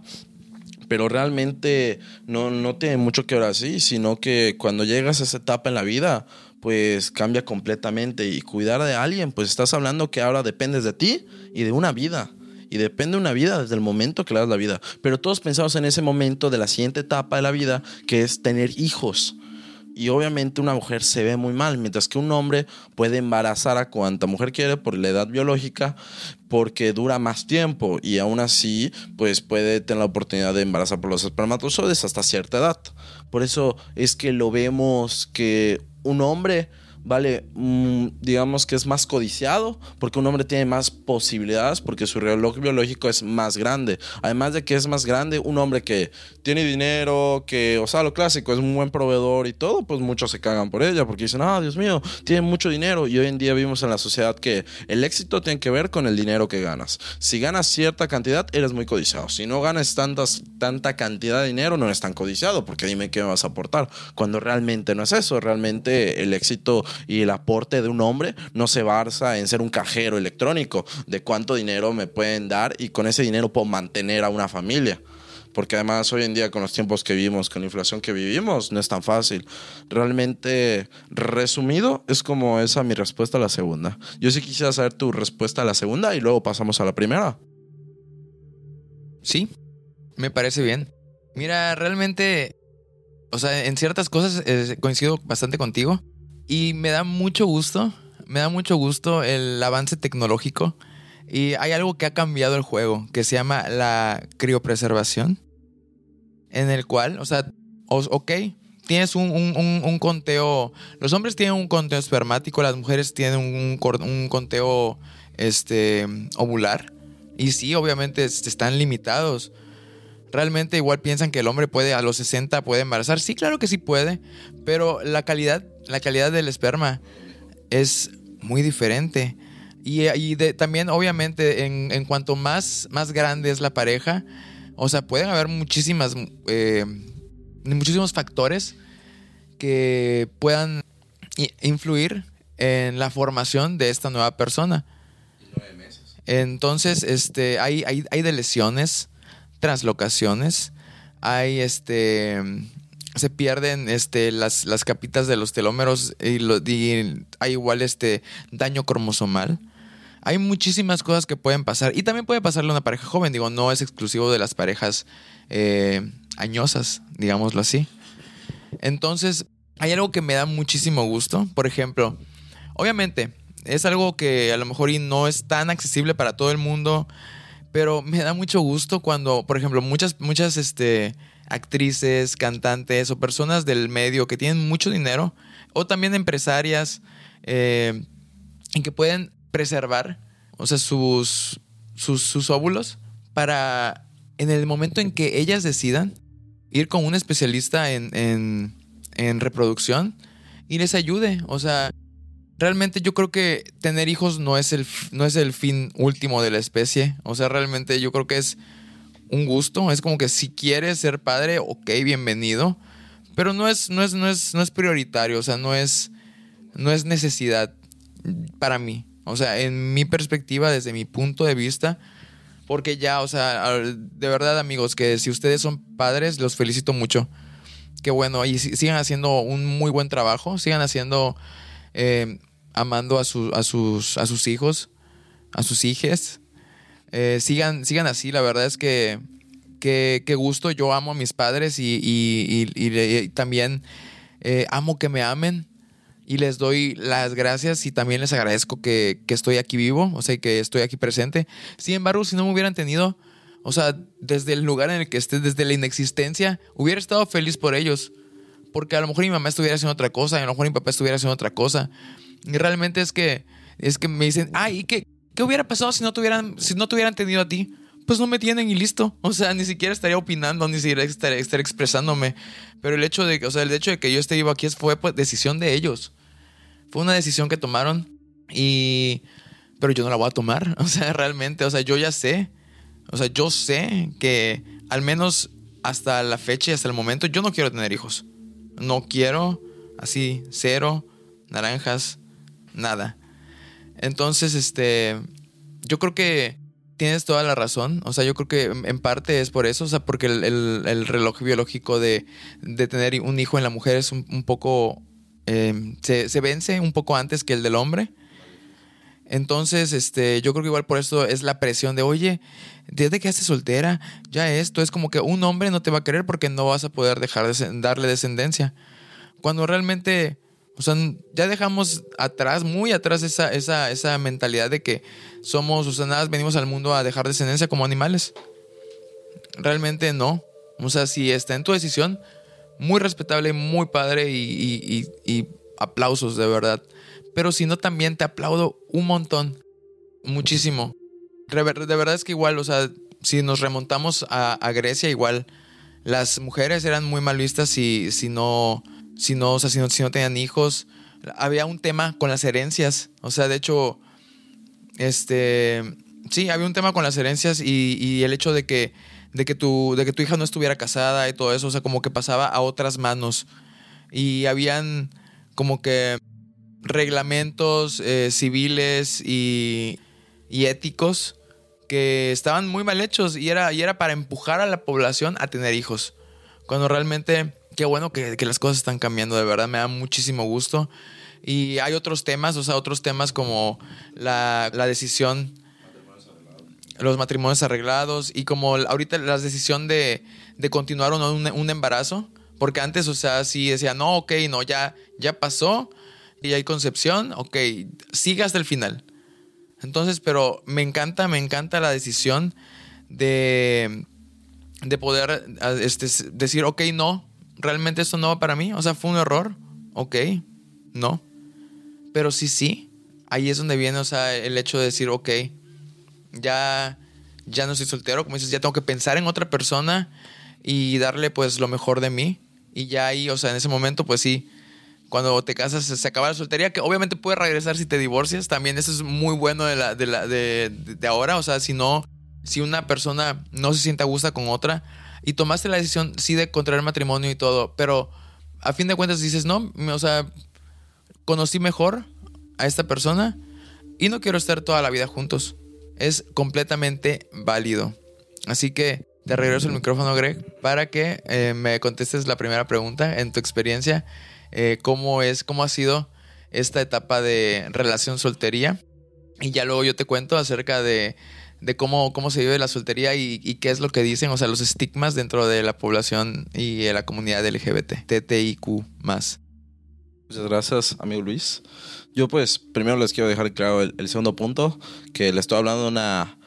pero realmente no, no tiene mucho que ver así, sino que cuando llegas a esa etapa en la vida, pues cambia completamente y cuidar de alguien, pues estás hablando que ahora dependes de ti y de una vida. Y depende de una vida desde el momento que le das la vida. Pero todos pensamos en ese momento de la siguiente etapa de la vida, que es tener hijos. Y obviamente una mujer se ve muy mal, mientras que un hombre puede embarazar a cuanta mujer quiere por la edad biológica, porque dura más tiempo y aún así pues puede tener la oportunidad de embarazar por los espermatozoides hasta cierta edad. Por eso es que lo vemos que un hombre vale, mm, digamos que es más codiciado, porque un hombre tiene más posibilidades, porque su reloj biológico es más grande. Además de que es más grande, un hombre que tiene dinero, que, o sea, lo clásico, es un buen proveedor y todo, pues muchos se cagan por ella, porque dicen, ah, Dios mío, tiene mucho dinero. Y hoy en día vivimos en la sociedad que el éxito tiene que ver con el dinero que ganas. Si ganas cierta cantidad, eres muy codiciado. Si no ganas tantas, tanta cantidad de dinero, no eres tan codiciado, porque dime qué me vas a aportar. Cuando realmente no es eso, realmente el éxito y el aporte de un hombre no se basa en ser un cajero electrónico, de cuánto dinero me pueden dar y con ese dinero puedo mantener a una familia. Porque además hoy en día con los tiempos que vivimos, con la inflación que vivimos, no es tan fácil. Realmente, resumido, es como esa mi respuesta a la segunda. Yo sí quisiera saber tu respuesta a la segunda y luego pasamos a la primera. Sí, me parece bien. Mira, realmente, o sea, en ciertas cosas eh, coincido bastante contigo. Y me da mucho gusto, me da mucho gusto el avance tecnológico. Y hay algo que ha cambiado el juego, que se llama la criopreservación. En el cual, o sea, ok, tienes un, conteo. Los hombres tienen un conteo espermático, las mujeres tienen un, un conteo este, ovular. Y sí, obviamente están limitados. Realmente igual piensan que el hombre puede a los 60 puede embarazar. Sí, claro que sí puede, pero la calidad la calidad del esperma es muy diferente. Y, también, obviamente, en, cuanto más, más grande es la pareja, o sea, pueden haber muchísimas, eh, muchísimos factores que puedan influir en la formación de esta nueva persona. Entonces, este, hay, hay, hay de lesiones, translocaciones, hay este se pierden este, las, las capitas de los telómeros y, hay igual este daño cromosomal. Hay muchísimas cosas que pueden pasar. Y también puede pasarle a una pareja joven. Digo, no es exclusivo de las parejas eh, añosas, digámoslo así. Entonces, hay algo que me da muchísimo gusto. Por ejemplo, obviamente, es algo que a lo mejor no es tan accesible para todo el mundo. Pero me da mucho gusto cuando, por ejemplo, muchas, muchas, este, actrices, cantantes o personas del medio que tienen mucho dinero o también empresarias eh, en que pueden preservar, o sea, sus, sus, óvulos para en el momento en que ellas decidan ir con un especialista en, en, reproducción y les ayude. O sea, realmente yo creo que tener hijos no es, el, no es el fin último de la especie. O sea, realmente yo creo que es un gusto. Es como que si quieres ser padre, ok, bienvenido. Pero no es, no es, no es, no es prioritario, o sea, no es, no es necesidad para mí. O sea, en mi perspectiva, desde mi punto de vista, porque ya, o sea, de verdad, amigos, que si ustedes son padres, los felicito mucho. Qué bueno, y sigan haciendo un muy buen trabajo, sigan haciendo, eh, amando a, a, sus, a sus hijos, a sus hijas. Eh, sigan, sigan así, la verdad es que qué gusto, yo amo a mis padres y, también eh, amo que me amen y les doy las gracias y también les agradezco que, que estoy aquí vivo, o sea, que estoy aquí presente. Sin embargo, si no me hubieran tenido, o sea, desde el lugar en el que esté, desde la inexistencia, hubiera estado feliz por ellos. Porque a lo mejor mi mamá estuviera haciendo otra cosa, y a lo mejor mi papá estuviera haciendo otra cosa. Y realmente es que, es que me dicen, ay, ¿y qué, qué hubiera pasado si no, tuvieran, si no te hubieran tenido a ti? Pues no me tienen y listo. O sea, ni siquiera estaría opinando, ni siquiera estaría, estaría expresándome. Pero el hecho de, o sea, el hecho de que yo esté vivo aquí fue pues, decisión de ellos. Fue una decisión que tomaron y... Pero yo no la voy a tomar. O sea, realmente, o sea, yo ya sé. O sea, yo sé que al menos hasta la fecha y hasta el momento yo no quiero tener hijos. No quiero así, cero, naranjas, nada. Entonces, este, yo creo que tienes toda la razón. O sea, yo creo que en parte es por eso. O sea, porque el, el- el reloj biológico de, de tener un hijo en la mujer es un, poco... eh, se, se vence un poco antes que el del hombre. Entonces, este, yo creo que igual por eso es la presión de, oye, desde que quedaste soltera, ya esto es como que un hombre no te va a querer porque no vas a poder dejar de darle descendencia. Cuando realmente, o sea, ya dejamos atrás, muy atrás esa, esa, esa mentalidad de que somos, o sea, nada, venimos al mundo a dejar descendencia como animales. Realmente no. O sea, si está en tu decisión, muy respetable, muy padre y, y- aplausos, de verdad. Pero si no, también te aplaudo un montón. Muchísimo. De verdad es que igual, o sea, si nos remontamos a, a Grecia, igual las mujeres eran muy mal vistas si, si no, si no, o sea, si no, si no tenían hijos. Había un tema con las herencias. O sea, de hecho, este, sí, había un tema con las herencias y, y el hecho de que, de que tu, de que tu hija no estuviera casada y todo eso, o sea, como que pasaba a otras manos. Y habían como que reglamentos eh, civiles y, y éticos que estaban muy mal hechos y era, y era para empujar a la población a tener hijos. Cuando realmente, qué bueno que, las cosas están cambiando, de verdad, me da muchísimo gusto. Y hay otros temas, o sea, otros temas como la, la decisión, los matrimonios arreglados y como ahorita la decisión de, continuar o no un, embarazo. Porque antes, o sea, sí decía, no, ok, no, ya, ya pasó y hay concepción, ok, sigue hasta el final. Entonces, pero me encanta, me encanta la decisión de, de poder este, decir, ok, no, realmente esto no va para mí. O sea, fue un error, ok, no. Pero sí, sí, ahí es donde viene, o sea, el hecho de decir, ok, ya, ya no estoy soltero, como dices, ya tengo que pensar en otra persona y darle pues lo mejor de mí. Y ya ahí, o sea, en ese momento, pues sí, cuando te casas se, acaba la soltería, que obviamente puede regresar si te divorcias. También eso es muy bueno de, de, la, de, de ahora. O sea, si no, si una persona no se siente a gusto con otra y tomaste la decisión, sí, de contraer matrimonio y todo, pero a fin de cuentas dices, no, o sea, conocí mejor a esta persona y no quiero estar toda la vida juntos. Es completamente válido. Así que te regreso el micrófono, Greg, para que eh, me contestes la primera pregunta en tu experiencia. eh, ¿Cómo es, cómo ha sido esta etapa de relación soltería? Y ya luego yo te cuento acerca de, de cómo, cómo se vive la soltería y, qué es lo que dicen, o sea, los estigmas dentro de la población y de la comunidad LGBT, TTIQ más. Muchas gracias, amigo Luis. Yo pues primero les quiero dejar claro el, segundo punto, que le estoy hablando de una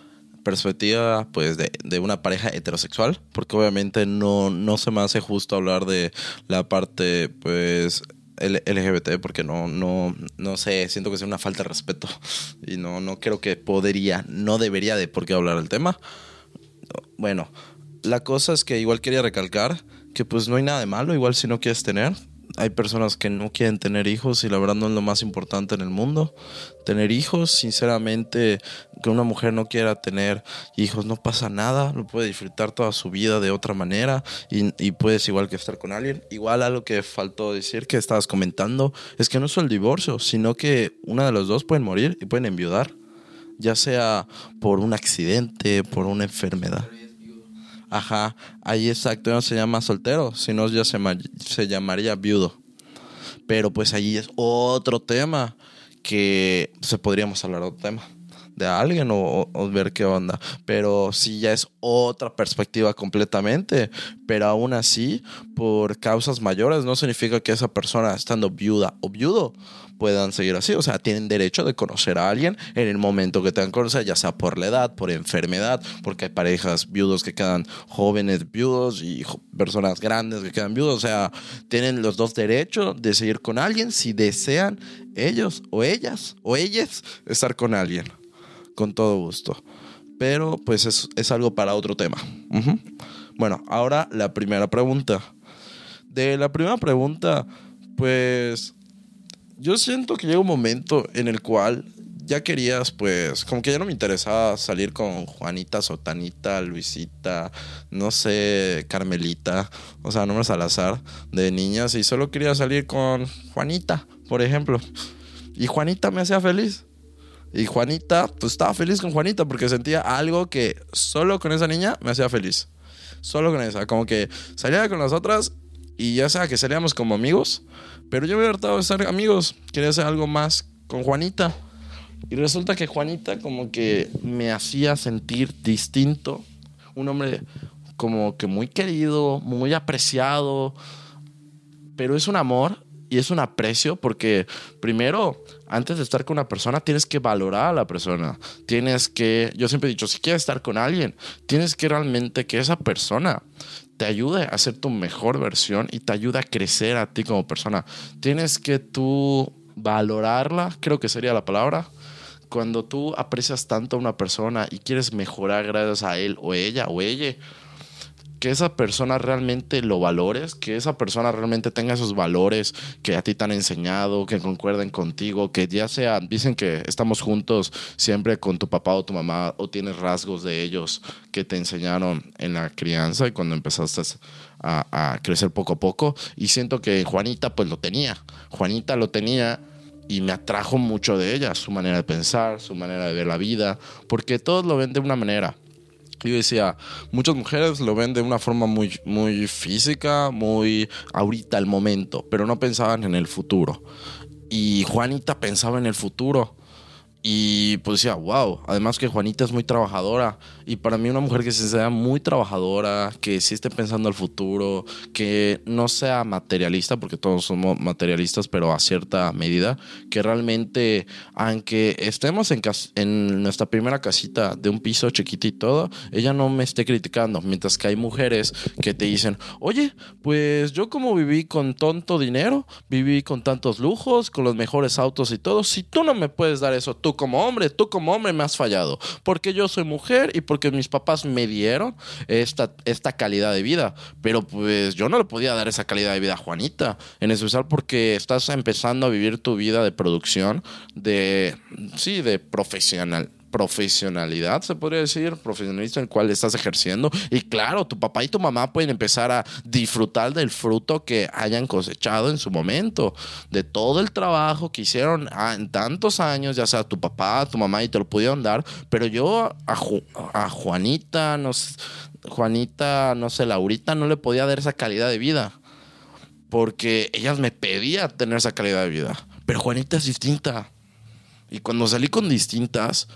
perspectiva pues de, de una pareja heterosexual, porque obviamente no, no se me hace justo hablar de la parte pues LGBT, porque no, no, no sé, siento que es una falta de respeto y no, no creo que podría, no debería de por qué hablar del tema. Bueno, la cosa es que igual quería recalcar que pues no hay nada de malo, igual si no quieres tener. Hay personas que no quieren tener hijos y la verdad no es lo más importante en el mundo. Tener hijos, sinceramente, que una mujer no quiera tener hijos no pasa nada, lo puede disfrutar toda su vida de otra manera y, puedes igual que estar con alguien. Igual algo que faltó decir que estabas comentando es que no es el divorcio, sino que una de los dos pueden morir y pueden enviudar, ya sea por un accidente, por una enfermedad. Ajá, ahí exacto, no se llama soltero, sino ya se, se llamaría viudo. Pero pues ahí es otro tema que se podríamos hablar de otro tema. De alguien o, ver qué onda. Pero sí ya es otra perspectiva completamente. Pero aún así, por causas mayores, no significa que esa persona estando viuda o viudo puedan seguir así. O sea, tienen derecho de conocer a alguien en el momento que tengan conocer, ya sea por la edad, por enfermedad, porque hay parejas viudos que quedan jóvenes viudos y personas grandes que quedan viudos. O sea, tienen los dos derechos de seguir con alguien si desean ellos o ellas o ellas estar con alguien. Con todo gusto. Pero pues es, es algo para otro tema. Bueno, ahora la primera pregunta. De la primera pregunta, pues yo siento que llega un momento en el cual ya querías, pues, como que ya no me interesaba salir con Juanita, Sotanita, Luisita, no sé, Carmelita, o sea, nombres al azar de niñas y solo quería salir con Juanita, por ejemplo. Y Juanita me hacía feliz. Y Juanita, pues estaba feliz con Juanita porque sentía algo que solo con esa niña me hacía feliz. Solo con esa. Como que salía con las otras y ya sea que salíamos como amigos, pero yo me había hartado de ser amigos. Quería hacer algo más con Juanita. Y resulta que Juanita como que me hacía sentir distinto. Un hombre como que muy querido, muy apreciado. Pero es un amor y es un aprecio porque primero, antes de estar con una persona, tienes que valorar a la persona. Tienes que, yo siempre he dicho, si quieres estar con alguien, tienes que realmente que esa persona te ayude a ser tu mejor versión y te ayude a crecer a ti como persona. Tienes que tú valorarla, creo que sería la palabra. Cuando tú aprecias tanto a una persona y quieres mejorar gracias a él o ella o ella, que esa persona realmente lo valores, que esa persona realmente tenga esos valores que a ti te han enseñado, que concuerden contigo, que ya sea, dicen que estamos juntos siempre con tu papá o tu mamá o tienes rasgos de ellos que te enseñaron en la crianza y cuando empezaste a, a crecer poco a poco. Y siento que Juanita pues lo tenía, Juanita lo tenía y me atrajo mucho de ella, su manera de pensar, su manera de ver la vida, porque todos lo ven de una manera. Yo decía, muchas mujeres lo ven de una forma muy, muy física, muy ahorita, al momento, pero no pensaban en el futuro. Y Juanita pensaba en el futuro. Y pues decía, wow, además que Juanita es muy trabajadora. Y para mí una mujer que se sea muy trabajadora, que sí esté pensando al futuro, que no sea materialista, porque todos somos materialistas, pero a cierta medida, que realmente, aunque estemos en, en nuestra primera casita de un piso chiquito y todo, ella no me esté criticando. Mientras que hay mujeres que te dicen, oye, pues yo como viví con tonto dinero, viví con tantos lujos, con los mejores autos y todo, si tú no me puedes dar eso, tú como hombre, tú como hombre me has fallado, porque yo soy mujer y porque mis papás me dieron esta, esta calidad de vida, pero pues yo no le podía dar esa calidad de vida a Juanita, en especial porque estás empezando a vivir tu vida de producción, de, sí, de profesional profesionalidad, se podría decir, profesionalista en el cual estás ejerciendo. Y claro, tu papá y tu mamá pueden empezar a disfrutar del fruto que hayan cosechado en su momento, de todo el trabajo que hicieron ah, en tantos años, ya sea tu papá, tu mamá, y te lo pudieron dar. Pero yo a, Ju- a Juanita, no sé, Juanita, no sé, Laurita, no le podía dar esa calidad de vida. Porque ellas me pedían tener esa calidad de vida. Pero Juanita es distinta. Y cuando salí con distintas,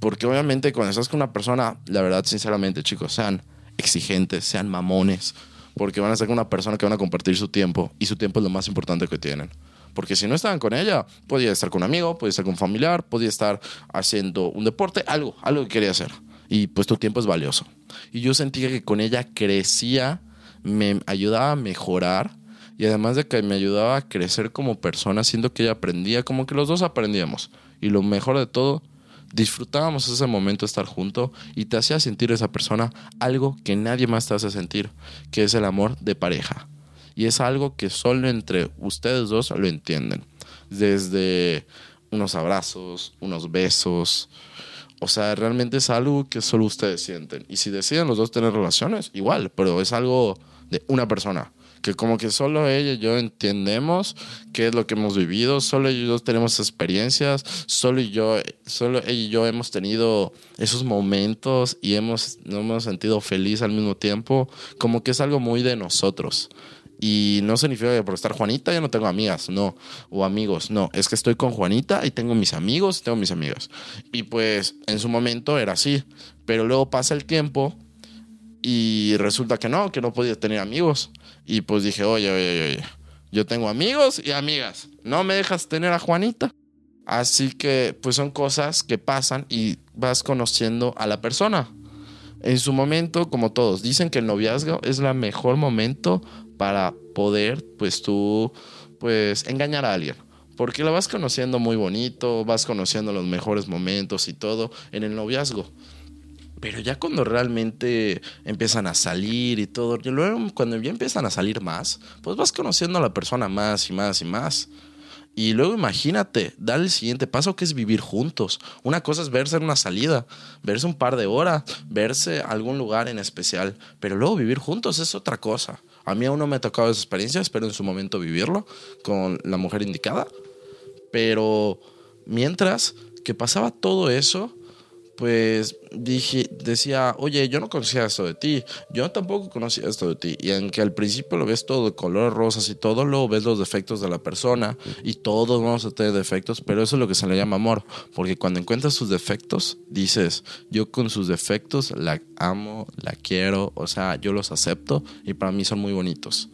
porque obviamente cuando estás con una persona, la verdad, sinceramente, chicos, sean exigentes, sean mamones, porque van a estar con una persona que van a compartir su tiempo y su tiempo es lo más importante que tienen. Porque si no estaban con ella, podía estar con un amigo, podía estar con un familiar, podía estar haciendo un deporte, algo, algo que quería hacer. Y pues tu tiempo es valioso. Y yo sentía que con ella crecía, me ayudaba a mejorar y además de que me ayudaba a crecer como persona, siendo que ella aprendía, como que los dos aprendíamos. Y lo mejor de todo, disfrutábamos ese momento de estar juntos y te hacía sentir esa persona algo que nadie más te hace sentir, que es el amor de pareja. Y es algo que solo entre ustedes dos lo entienden. Desde unos abrazos, unos besos. O sea, realmente es algo que solo ustedes sienten. Y si deciden los dos tener relaciones, igual, pero es algo de una persona. Que como que solo ella y yo entendemos qué es lo que hemos vivido, solo ella y yo tenemos experiencias, solo y yo, solo ella y yo hemos tenido esos momentos y hemos, nos hemos sentido feliz al mismo tiempo, como que es algo muy de nosotros. Y no significa que por estar Juanita ya no tengo amigas, no, o amigos, no, es que estoy con Juanita y tengo mis amigos, tengo mis amigas. Y pues en su momento era así, pero luego pasa el tiempo y resulta que no, que no podía tener amigos. Y pues dije, oye, oye, oye, yo tengo amigos y amigas, no me dejas tener a Juanita. Así que pues son cosas que pasan y vas conociendo a la persona. En su momento, como todos, dicen que el noviazgo es el mejor momento para poder, pues tú, pues engañar a alguien. Porque la vas conociendo muy bonito, vas conociendo los mejores momentos y todo en el noviazgo. Pero ya cuando realmente empiezan a salir y todo, y luego cuando ya empiezan a salir más, pues vas conociendo a la persona más y más y más. Y luego imagínate, dar el siguiente paso que es vivir juntos. Una cosa es verse en una salida, verse un par de horas, verse algún lugar en especial, pero luego vivir juntos es otra cosa. A mí aún no me ha tocado esa experiencia, espero en su momento vivirlo con la mujer indicada. Pero mientras que pasaba todo eso, pues dije, decía, oye, yo no conocía esto de ti, yo tampoco conocía esto de ti. Y aunque al principio lo ves todo de colores rosas y todo, luego ves los defectos de la persona y todos vamos a tener defectos, pero eso es lo que se le llama amor, porque cuando encuentras sus defectos, dices, yo con sus defectos la amo, la quiero, o sea, yo los acepto y para mí son muy bonitos.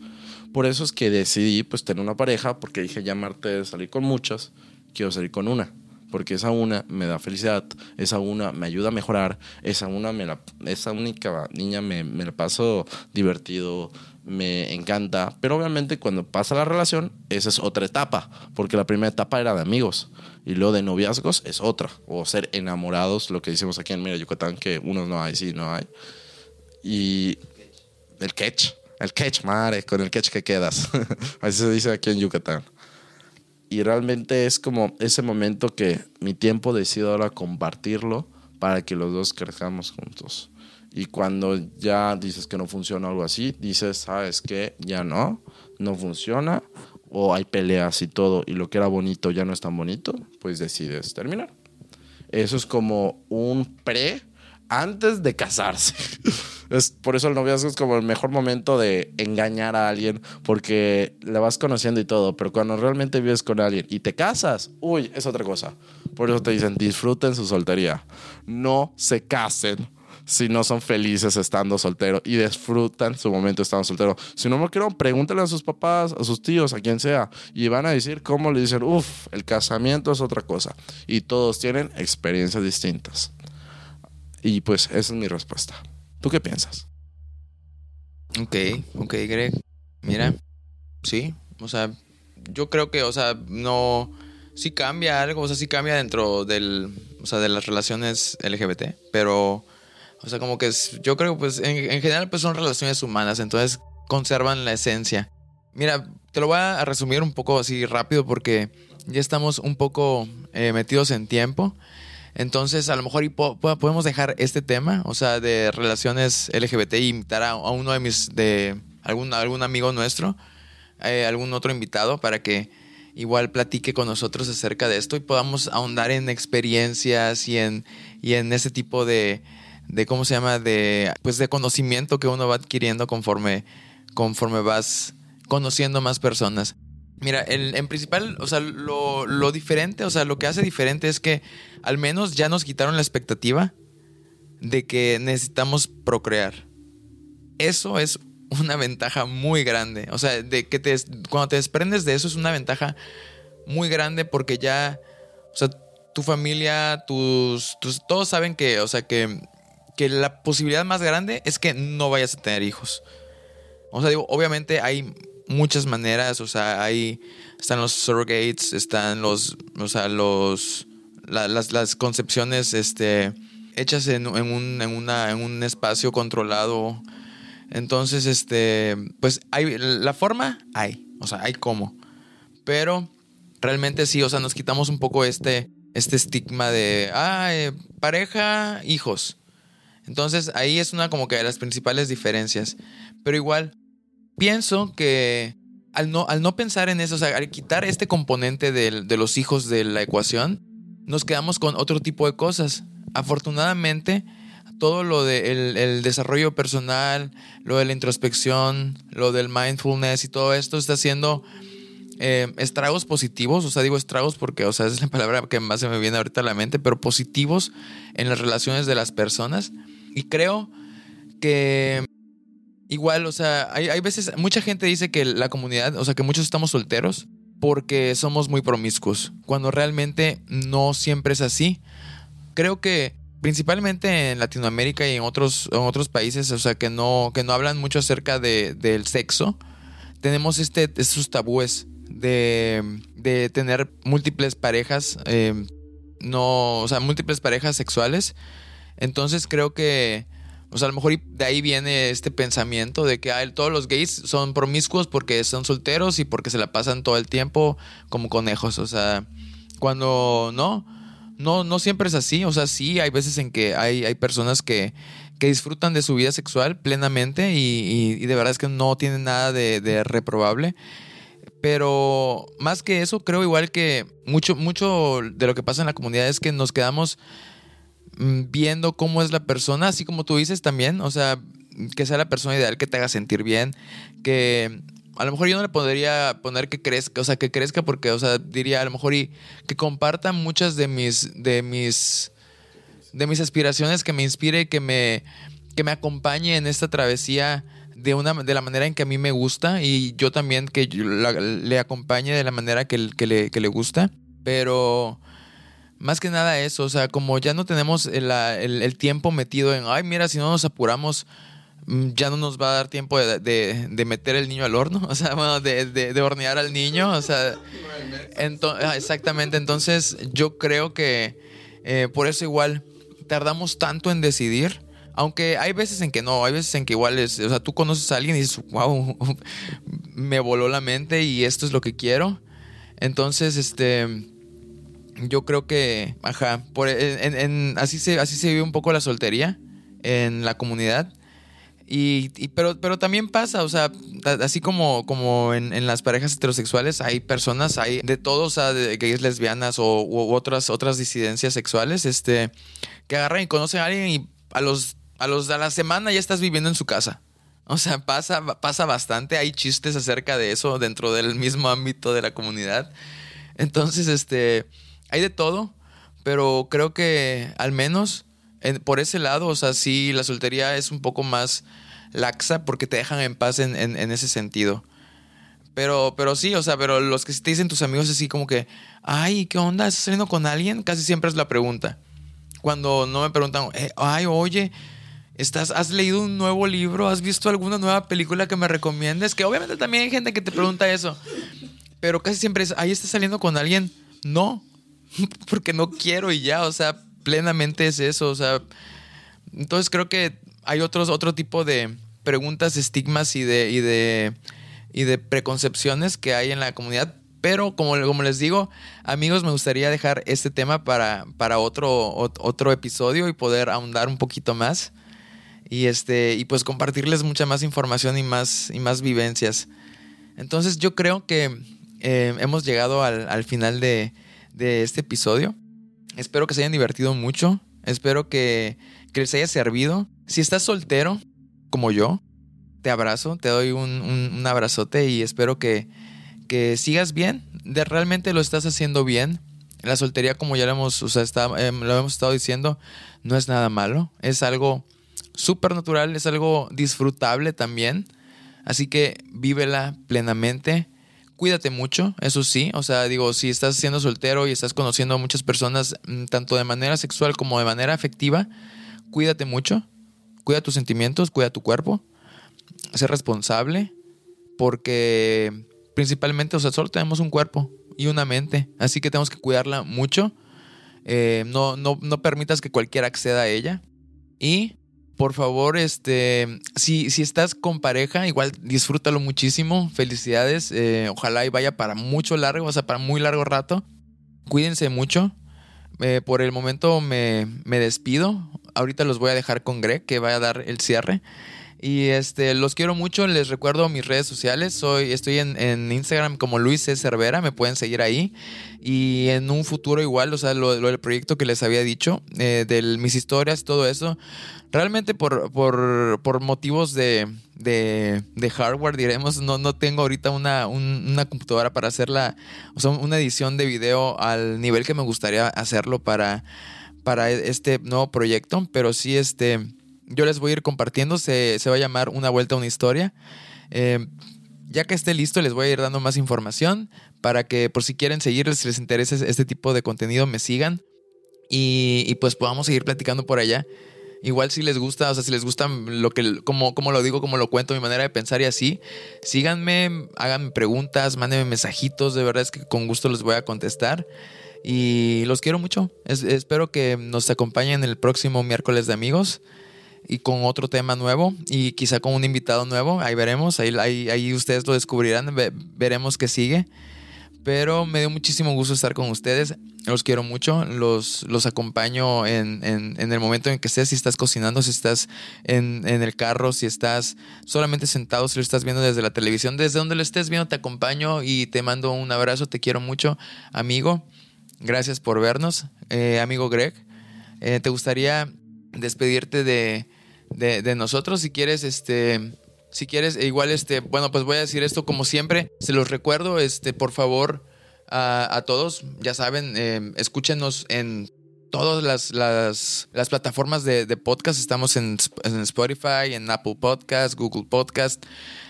Por eso es que decidí pues tener una pareja, porque dije, llamarte de salir con muchas, quiero salir con una porque esa una me da felicidad, esa una me ayuda a mejorar, esa una me la, esa única niña me, me la paso divertido, me encanta, pero obviamente cuando pasa la relación, esa es otra etapa, porque la primera etapa era de amigos y luego de noviazgos es otra, o ser enamorados, lo que decimos aquí en Mira Yucatán, que unos no hay, sí, no hay. Y el catch, el catch, madre, con el catch que quedas. Así se dice aquí en Yucatán y realmente es como ese momento que mi tiempo decido ahora compartirlo para que los dos crezcamos juntos. Y cuando ya dices que no funciona algo así, dices, sabes que ya no, no funciona, o hay peleas y todo, y lo que era bonito ya no es tan bonito, pues decides terminar. Eso es como un pre antes de casarse. Es, por eso el noviazgo es como el mejor momento de engañar a alguien porque le vas conociendo y todo, pero cuando realmente vives con alguien y te casas, uy, es otra cosa. Por eso te dicen, disfruten su soltería. No se casen si no son felices estando solteros y disfrutan su momento estando solteros. Si no me quieren, pregúntenle a sus papás, a sus tíos, a quien sea, y van a decir cómo le dicen, uff, el casamiento es otra cosa. Y todos tienen experiencias distintas. Y pues esa es mi respuesta. ¿Tú qué piensas? Ok, ok, Greg. Mira, sí, o sea, yo creo que, o sea, no, sí cambia algo, o sea, sí cambia dentro del, o sea, de las relaciones LGBT, pero, o sea, como que yo creo pues, en, general, pues son relaciones humanas, entonces conservan la esencia. Mira, te lo voy a resumir un poco así rápido porque ya estamos un poco eh, metidos en tiempo. Entonces, a lo mejor podemos dejar este tema, o sea, de relaciones LGBT y invitar a, uno de mis, de algún, algún amigo nuestro, eh, algún otro invitado para que igual platique con nosotros acerca de esto y podamos ahondar en experiencias y en, y en ese tipo de, de, ¿cómo se llama? De, pues de conocimiento que uno va adquiriendo conforme, conforme vas conociendo más personas. Mira, el, en principal, o sea, lo, lo, diferente, o sea, lo que hace diferente es que al menos ya nos quitaron la expectativa de que necesitamos procrear. Eso es una ventaja muy grande. O sea, de que te, cuando te desprendes de eso es una ventaja muy grande porque ya, o sea, tu familia, tus, tus todos saben que, o sea, que, que la posibilidad más grande es que no vayas a tener hijos. O sea, digo, obviamente hay muchas maneras, o sea, hay, están los surrogates, están los, o sea, los, las, las, concepciones, este, hechas en, en, un, en, en un espacio controlado. Entonces, este, pues hay, la forma hay, o sea, hay cómo. Pero realmente sí, o sea, nos quitamos un poco este, este estigma de, ah, pareja, hijos. Entonces ahí es una como que de las principales diferencias. Pero igual, pienso que al no, al no pensar en eso, o sea, al quitar este componente de, de los hijos de la ecuación, nos quedamos con otro tipo de cosas. Afortunadamente, todo lo del de el desarrollo personal, lo de la introspección, lo del mindfulness y todo esto está haciendo eh, estragos positivos, o sea, digo estragos porque, o sea, es la palabra que más se me viene ahorita a la mente, pero positivos en las relaciones de las personas. Y creo que igual, o sea, hay, hay veces, mucha gente dice que la comunidad, o sea, que muchos estamos solteros porque somos muy promiscuos, cuando realmente no siempre es así. Creo que principalmente en Latinoamérica y en otros, en otros países, o sea, que no, que no hablan mucho acerca de, del sexo, tenemos este, estos tabúes de, de tener múltiples parejas, eh, no, o sea, múltiples parejas sexuales. Entonces creo que, o sea, a lo mejor de ahí viene este pensamiento de que todos los gays son promiscuos porque son solteros y porque se la pasan todo el tiempo como conejos. O sea, cuando no, no, no siempre es así. O sea, sí, hay veces en que hay, hay personas que, que disfrutan de su vida sexual plenamente y, de verdad es que no tienen nada de, de, reprobable. Pero más que eso, creo igual que mucho, mucho de lo que pasa en la comunidad es que nos quedamos viendo cómo es la persona, así como tú dices también, o sea, que sea la persona ideal que te haga sentir bien, que a lo mejor yo no le podría poner que crezca, o sea, que crezca porque, o sea, diría a lo mejor y que comparta muchas de mis, de mis, de mis aspiraciones, que me inspire, que me, que me acompañe en esta travesía de, una, de la manera en que a mí me gusta y yo también que le acompañe de la manera que, le, que le gusta. Pero más que nada eso, o sea, como ya no tenemos el, el, tiempo metido en, ay, mira, si no nos apuramos, mm, ya no nos va a dar tiempo de, de, de meter el niño al horno, o sea, bueno, de, de hornear al niño, o sea, ento ah, exactamente, entonces yo creo que eh, por eso igual tardamos tanto en decidir aunque hay veces en que no, hay veces en que igual es, o sea, tú conoces a alguien y dices, wow, me voló la mente y esto es lo que quiero. Entonces, este, yo creo que, ajá, por, en, en, así, se, así se vive un poco la soltería en la comunidad. Y, y, pero, pero también pasa, o sea, así como, como en, en, las parejas heterosexuales, hay personas, hay de todos, o sea, gays, lesbianas o otras, otras disidencias sexuales, este, que agarran y conocen a alguien y a los a los de la semana ya estás viviendo en su casa. O sea, pasa, pasa bastante. Hay chistes acerca de eso dentro del mismo ámbito de la comunidad. Entonces, este, hay de todo, pero creo que al menos por ese lado, o sea, sí, la soltería es un poco más laxa porque te dejan en paz en, ese sentido. Pero, pero sí, o sea, pero los que te dicen tus amigos así como que, ay, ¿qué onda? ¿Estás saliendo con alguien? Casi siempre es la pregunta. Cuando no me preguntan, eh, ay, oye, ¿Estás, ¿Has leído un nuevo libro? ¿Has visto alguna nueva película que me recomiendes? Que obviamente también hay gente que te pregunta eso. Pero casi siempre es, ahí estás saliendo con alguien. No, porque no quiero y ya, o sea, plenamente es eso, o sea. Entonces creo que hay otros, otro tipo de preguntas, estigmas y de, y de, y de preconcepciones que hay en la comunidad. Pero como, como les digo, amigos, me gustaría dejar este tema para, para otro, otro episodio y poder ahondar un poquito más y este y pues compartirles mucha más información y más y más vivencias entonces yo creo que eh, hemos llegado al, al final de, de, este episodio. Espero que se hayan divertido mucho. Espero que, que, les haya servido. Si estás soltero como yo te abrazo te doy un, un, abrazote y espero que, que sigas bien. De realmente lo estás haciendo bien. La soltería como ya lo hemos o sea, eh, lo hemos estado diciendo no es nada malo. Es algo súper natural, es algo disfrutable también. Así que vívela plenamente. Cuídate mucho, eso sí. O sea, digo, si estás siendo soltero y estás conociendo a muchas personas, mm, tanto de manera sexual como de manera afectiva, cuídate mucho. Cuida tus sentimientos, cuida tu cuerpo. Sé responsable, porque principalmente, o sea, solo tenemos un cuerpo y una mente. Así que tenemos que cuidarla mucho. Eh, no, no, no permitas que cualquiera acceda a ella. Y por favor, este, si, si estás con pareja, igual disfrútalo muchísimo. Felicidades. Eh, ojalá y vaya para mucho largo, o sea, para muy largo rato. Cuídense mucho. Eh, por el momento me, me despido. Ahorita los voy a dejar con Greg, que va a dar el cierre. Y este, los quiero mucho. Les recuerdo mis redes sociales. Soy, estoy en, en Instagram como Luis C. Cervera. Me pueden seguir ahí. Y en un futuro igual, o sea, lo, lo del proyecto que les había dicho, eh, de mis historias, todo eso. Realmente por, por, por motivos de, de, de, hardware, diremos, no, no tengo ahorita una, un, una computadora para hacer la, o sea, una edición de video al nivel que me gustaría hacerlo para, para este nuevo proyecto. Pero sí, este yo les voy a ir compartiendo. Se, se va a llamar Una Vuelta a una Historia. Eh, ya que esté listo, les voy a ir dando más información para que por si quieren seguirles, si les interesa este tipo de contenido, me sigan. Y, pues podamos seguir platicando por allá. Igual si les gusta, o sea, si les gusta lo que, como, como lo digo, como lo cuento, mi manera de pensar y así, síganme, háganme preguntas, mándenme mensajitos, de verdad es que con gusto les voy a contestar. Y los quiero mucho. Es, espero que nos acompañen el próximo miércoles de amigos y con otro tema nuevo y quizá con un invitado nuevo. Ahí veremos, ahí, ahí, ustedes lo descubrirán, ve, veremos qué sigue. Pero me dio muchísimo gusto estar con ustedes. Los quiero mucho. Los, los acompaño en, en, en, el momento en que estés. Si estás cocinando, si estás en, en, el carro, si estás solamente sentado, si lo estás viendo desde la televisión, desde donde lo estés viendo, te acompaño y te mando un abrazo. Te quiero mucho, amigo. Gracias por vernos. Eh, amigo Greg, eh, ¿te gustaría despedirte de, de, nosotros. Si quieres, este, si quieres, igual, este, bueno, pues voy a decir esto como siempre. Se los recuerdo, este, por favor, a, todos, ya saben, eh, escúchenos en todas las, las, las plataformas de, de, podcast. Estamos en, en, Spotify, en Apple Podcast, Google Podcast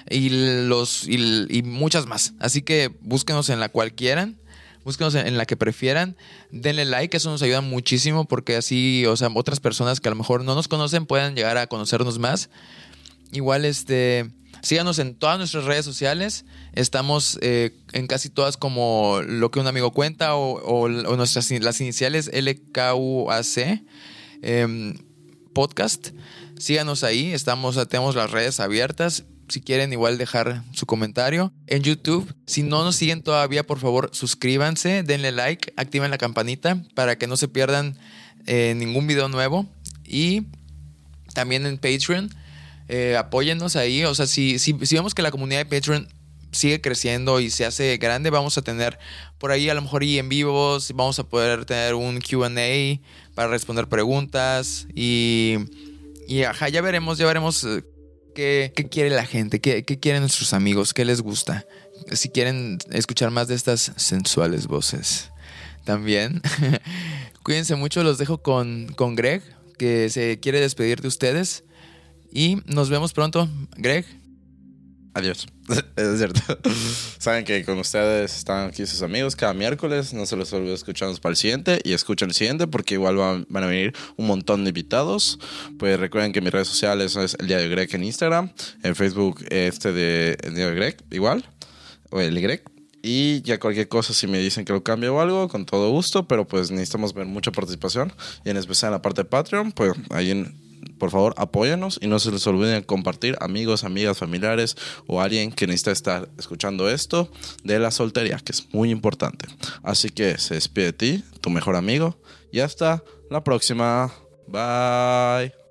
y, los, y, y muchas más. Así que búsquenos en la cual quieran búsquenos en, la que prefieran, denle like, eso nos ayuda muchísimo porque así, o sea, otras personas que a lo mejor no nos conocen puedan llegar a conocernos más. Igual, este, síganos en todas nuestras redes sociales, estamos eh, en casi todas como lo que un amigo cuenta o, o, o nuestras las iniciales LKUAC eh, podcast. Síganos ahí, estamos, tenemos las redes abiertas si quieren igual dejar su comentario en YouTube. Si no nos siguen todavía, por favor, suscríbanse, denle like, activen la campanita para que no se pierdan eh, ningún video nuevo. Y también en Patreon, eh, apóyennos ahí. O sea, si, si, vemos que la comunidad de Patreon sigue creciendo y se hace grande, vamos a tener por ahí a lo mejor y en vivos, vamos a poder tener un QA para responder preguntas y, y ajá, ya veremos, ya veremos eh, ¿Qué, ¿Qué, quiere la gente? ¿Qué, ¿Qué, quieren nuestros amigos? ¿Qué les gusta? Si quieren escuchar más de estas sensuales voces también. Cuídense mucho, los dejo con, con Greg, que se quiere despedir de ustedes. Y nos vemos pronto. Greg. Adiós. es cierto. Saben que con ustedes están aquí sus amigos cada miércoles. No se les olvide escucharnos para el siguiente y escuchen el siguiente porque igual van, van, a venir un montón de invitados. Pues recuerden que mis redes sociales es el Diario Greg en Instagram, en Facebook este de el Diario Greg igual, o el Greg. Y ya cualquier cosa, si me dicen que lo cambio o algo, con todo gusto, pero pues necesitamos ver mucha participación. Y en especial en la parte de Patreon, pues ahí en, por favor, apóyanos y no se les olviden compartir amigos, amigas, familiares o alguien que necesita estar escuchando esto de la soltería, que es muy importante. Así que se despide de ti, tu mejor amigo, y hasta la próxima. Bye.